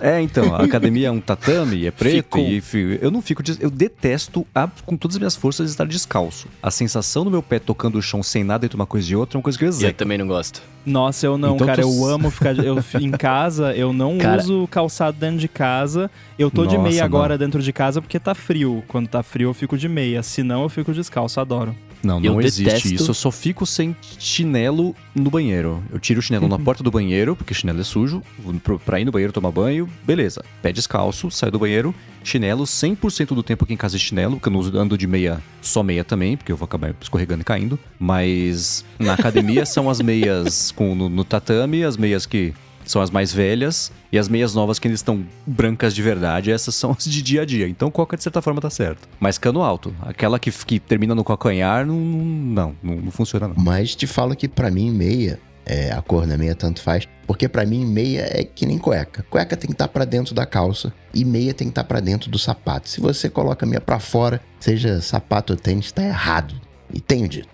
É, então, a academia é um tatame, é preto Ficou. e fi- eu não fico. des- Eu detesto a- com todas as minhas forças estar descalço. A sensação do meu pé tocando o chão sem nada entre uma coisa e outra é uma coisa que eu Eu execo. também não gosto. Nossa, eu não, Então cara. tu- Eu amo ficar. Eu, em casa, eu não Cara- uso calçado dentro de casa. Eu tô de Nossa, meia agora não. dentro de casa porque tá frio. Quando tá frio, eu fico de meia. Se não, eu fico descalço. Adoro. Não, Eu não existe detesto- isso. Eu só fico sem chinelo no banheiro. Eu tiro o chinelo na porta do banheiro, porque chinelo é sujo. Pra ir no banheiro tomar banho, beleza. Pé descalço, saio do banheiro. Chinelo 100% do tempo aqui em casa é chinelo, porque eu não ando de meia, só meia também, porque eu vou acabar escorregando e caindo. Mas na academia são as meias com, no, no tatame, as meias que são as mais velhas, e as meias novas que ainda estão brancas de verdade, essas são as de dia a dia. Então qualquer de certa forma tá certo. Mas cano alto, aquela que, que termina no calcanhar, não, não, não, não funciona não. Mas te falo que pra mim meia, é, a cor da meia tanto faz, porque pra mim meia é que nem cueca. Cueca tem que estar pra dentro da calça e meia tem que estar pra dentro do sapato. Se você coloca meia pra fora, seja sapato ou tênis, tá errado. E tenho dito.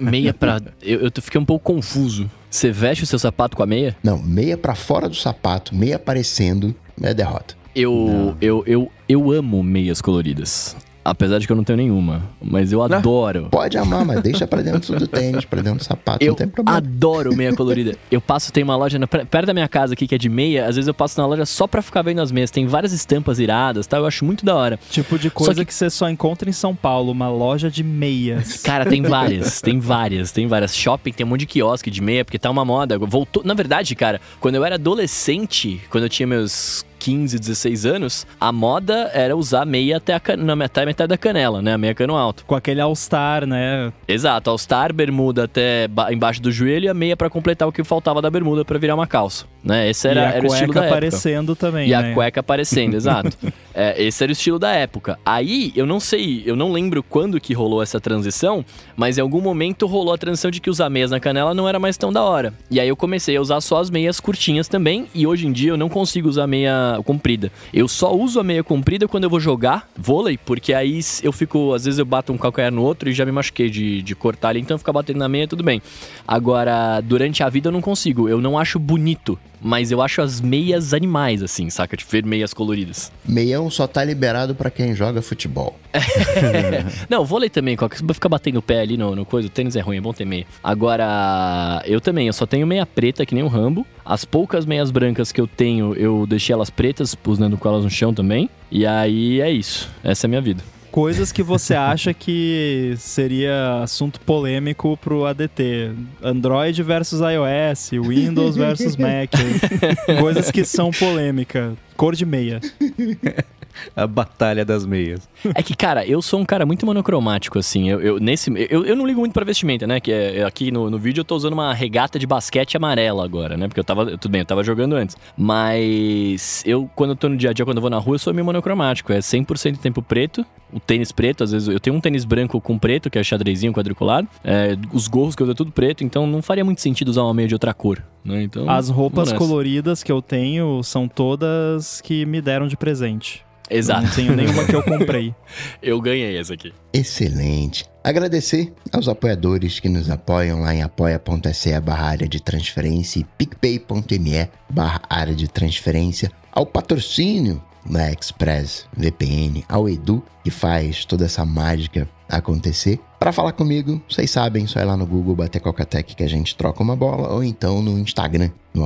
Meia pra. Eu, eu fiquei um pouco confuso. Você veste o seu sapato com a meia? Não, meia pra fora do sapato, meia aparecendo, é derrota. Eu, eu, eu, eu amo meias coloridas. Apesar de que eu não tenho nenhuma. Mas eu adoro. Pode amar, mas deixa pra dentro do tênis, pra dentro do sapato, Eu não tem problema. adoro meia colorida. Eu passo, tem uma loja na- perto da minha casa aqui que é de meia. Às vezes eu passo na loja só pra ficar vendo as meias. Tem várias estampas iradas, tá? Eu acho muito da hora. Tipo de coisa que- que... você só encontra em São Paulo, uma loja de meias. Cara, tem várias, tem várias, tem várias. Shopping tem um monte de quiosque de meia, porque tá uma moda. Voltou. Na verdade, cara, quando eu era adolescente, quando eu tinha meus 15, 16 anos, a moda era usar meia até a, can... na metade, metade da canela, né? A meia cano alto. Com aquele All-Star, né? Exato, All-Star, bermuda até ba- embaixo do joelho e a meia pra completar o que faltava da bermuda pra virar uma calça, né? Esse era, e a era o estilo da época. aparecendo também, E né? a cueca aparecendo, exato. É, esse era o estilo da época. Aí, eu não sei, eu não lembro quando que rolou essa transição, mas em algum momento rolou a transição de que usar meias na canela não era mais tão da hora. E aí eu comecei a usar só as meias curtinhas também, e hoje em dia eu não consigo usar meia comprida. Eu só uso a meia comprida quando eu vou jogar vôlei, porque aí eu fico, às vezes eu bato um calcanhar no outro e já me machuquei de, de cortar ali, então ficar batendo na meia tudo bem. Agora, durante a vida eu não consigo, eu não acho bonito. Mas eu acho as meias animais, assim, saca? De ver meias coloridas. Meião só tá liberado pra quem joga futebol. Não, vôlei também, qualquer ficar batendo o pé ali no, no coisa, o tênis é ruim, é bom ter meia. Agora, eu também, eu só tenho meia preta, que nem o Rambo. As poucas meias brancas que eu tenho, eu deixei elas pretas, pusando com elas no chão também. E aí é isso. Essa é a minha vida. Coisas que você acha que seria assunto polêmico pro ADT. Android versus iOS, Windows versus Mac. Coisas que são polêmica. Cor de meia. A batalha das meias. É que, cara, eu sou um cara muito monocromático, assim. Eu, eu nesse, eu, eu não ligo muito pra vestimenta, né? Que é, aqui no, no vídeo eu tô usando uma regata de basquete amarela agora, né? Porque eu tava. Tudo bem, eu tava jogando antes. Mas eu, quando eu tô no dia a dia, quando eu vou na rua, eu sou meio monocromático. É 100% tempo preto, o tênis preto. Às vezes eu tenho um tênis branco com preto, que é xadrezinho quadriculado. É, os gorros que eu uso é tudo preto, então não faria muito sentido usar uma meia de outra cor, né? Então. As roupas coloridas que eu tenho são todas que me deram de presente. Exato. Não tenho nenhuma que eu comprei. Eu ganhei essa aqui. Excelente. Agradecer aos apoiadores que nos apoiam lá em apoia.se barra área de transferência e picpay.me barra área de transferência, ao patrocínio da Express VPN, ao Edu, que faz toda essa mágica acontecer. Para falar comigo, vocês sabem, só ir lá no Google bater Cocatec que a gente troca uma bola, ou então no Instagram, no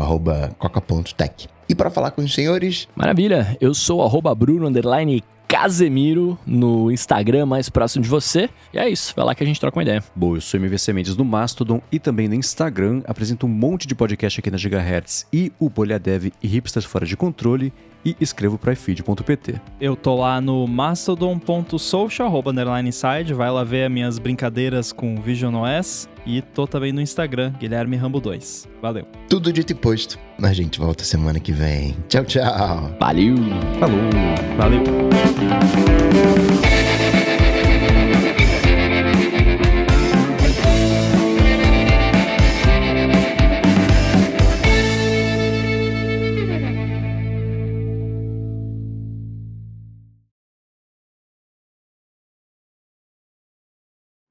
coca.tech. E para falar com os senhores, Maravilha, eu sou arroba Bruno Casemiro no Instagram mais próximo de você. E é isso, vai lá que a gente troca uma ideia. Bom, eu sou MVC Mendes no Mastodon e também no Instagram. Apresento um monte de podcast aqui na Gigahertz e o Bolha Dev e Hipsters Fora de Controle. E escrevo para ifeed.pt. Eu tô lá no mastodon.social, arroba underline side, vai lá ver as minhas brincadeiras com Vision OS. E tô também no Instagram, Guilherme Rambo 2. Valeu. tudo dito e posto. A gente volta semana que vem. Tchau, tchau. Valeu! Falou! Valeu.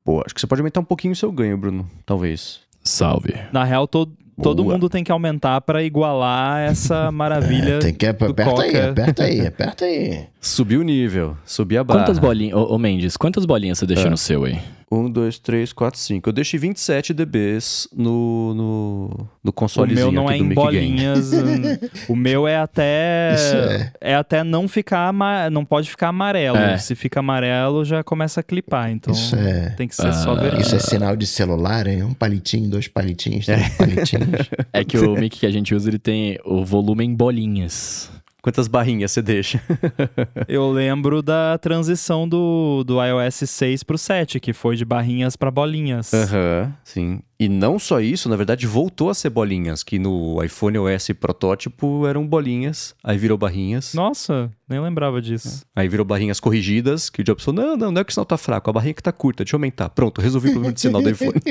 Pô, acho que você pode aumentar um pouquinho o seu ganho, Bruno. Talvez. Salve! Na real, to- todo Boa. mundo tem que aumentar pra igualar essa maravilha. É, tem que do aperta aí, aperta aí, aperta aí. Subiu o nível, subi a barra. Quantas bolinhas, ô, ô Mendes, quantas bolinhas você deixou É. no seu aí? Um, dois, três, quatro, cinco. Eu deixei 27 dBs no, no, no O consolezinho meu não aqui é em Mic Game. bolinhas. hum, o meu é até. Isso é. É até não ficar. Não pode ficar amarelo. É. Se fica amarelo, já começa a clipar. Então Isso é. tem que ser só vermelho. Isso é sinal de celular, hein? Um palitinho, dois palitinhos, três palitinhos. É que o mic que a gente usa, ele tem o volume em bolinhas. Quantas barrinhas você deixa? Eu lembro da transição do, do iOS 6 pro 7, que foi de barrinhas pra bolinhas. Aham, sim. E não só isso, na verdade voltou a ser bolinhas, que no iPhone OS protótipo eram bolinhas, aí virou barrinhas. Nossa, nem lembrava disso. Aí virou barrinhas corrigidas, que o Jobs falou, não, não, não é que o sinal tá fraco, a barrinha que tá curta, deixa eu aumentar. Pronto, resolvi o problema de sinal do iPhone.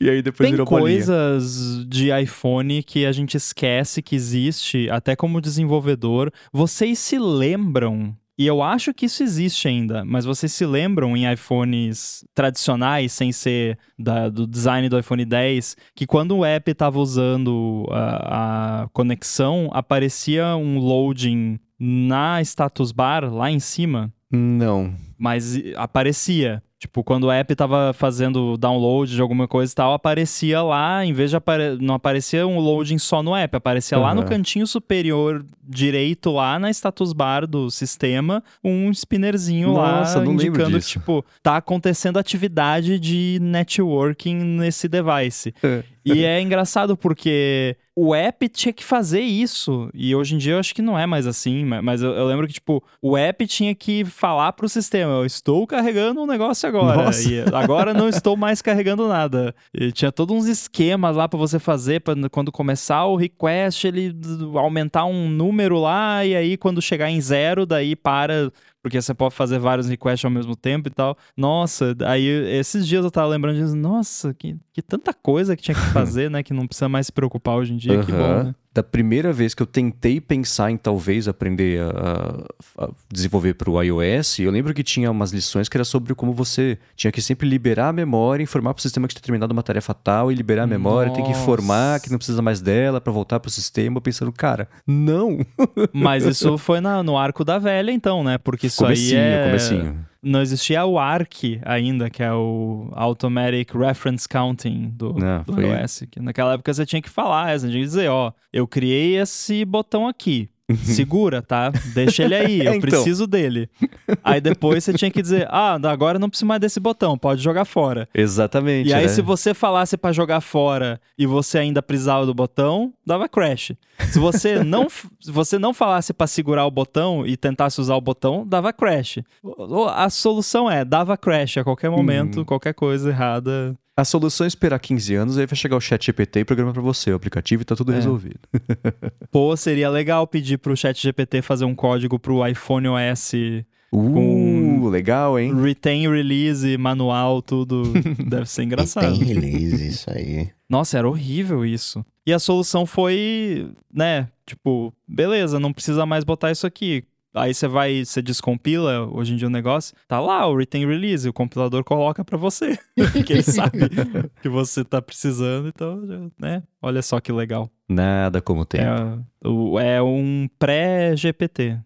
e aí depois Tem virou bolinha. coisas de iPhone que a gente esquece que existe, até como desenvolvedor. Vocês se lembram, e eu acho que isso existe ainda, mas vocês se lembram em iPhones tradicionais, sem ser da- do design do iPhone 10, que quando o app estava usando a, a conexão, aparecia um loading na status bar lá em cima? Não. mas aparecia. Tipo, quando o app tava fazendo download de alguma coisa e tal, aparecia lá, em vez de apare... não aparecia um loading só no app, aparecia lá no cantinho superior direito, lá na status bar do sistema, um spinnerzinho Nossa, lá indicando que, tipo, tá acontecendo atividade de networking nesse device. É. E é engraçado porque o app tinha que fazer isso. E hoje em dia eu acho que não é mais assim. Mas eu, eu lembro que, tipo, o app tinha que falar pro sistema: eu estou carregando um negócio agora. Nossa. E agora não estou mais carregando nada. E tinha todos uns esquemas lá pra você fazer. Pra, quando começar o request, ele aumentar um número lá. E aí, quando chegar em zero, daí para. Porque você pode fazer vários requests ao mesmo tempo e tal. Nossa, aí esses dias eu tava lembrando disso. Nossa, que, que tanta coisa que tinha que fazer, né? Que não precisa mais se preocupar hoje em dia. Que bom, né? Da primeira vez que eu tentei pensar em talvez aprender a, a- desenvolver para o iOS, eu lembro que tinha umas lições que era sobre como você tinha que sempre liberar a memória, informar para o sistema que tinha terminado uma tarefa tal e liberar a memória, tem que informar Nossa. que não precisa mais dela para voltar para o sistema, pensando, cara, não. Mas isso foi na- no arco da velha, então, né? Porque isso comecinho, aí é... comecinho. Não existia o ARC ainda, que é o Automatic Reference Counting do, Não, do foi- iOS. Que naquela época você tinha que falar, você tinha que dizer, ó, eu criei esse botão aqui. Segura, tá? Deixa ele aí, eu É, então. preciso dele. Aí depois você tinha que dizer, ah, agora não preciso mais desse botão, pode jogar fora. Exatamente. E aí, né? se você falasse pra jogar fora e você ainda precisava do botão, dava crash. Se você não, se você não falasse pra segurar o botão e tentasse usar o botão, dava crash. A solução é, dava crash a qualquer momento, Uhum. qualquer coisa errada. A solução é esperar 15 anos, aí vai chegar o chat GPT e programa para você o aplicativo e tá tudo É. resolvido. Pô, seria legal pedir pro chat GPT fazer um código pro iPhone OS Uh, Com- legal, hein? retain, release, manual, tudo. Deve ser engraçado. tem release, isso aí. Nossa, era horrível isso. E a solução foi, né, tipo, beleza, não precisa mais botar isso aqui. Aí você vai, você descompila hoje em dia o negócio, tá lá o retain release, o compilador coloca pra você, porque ele sabe que você tá precisando, então, né? Olha só que legal. Nada como tempo. É, é um pré-GPT.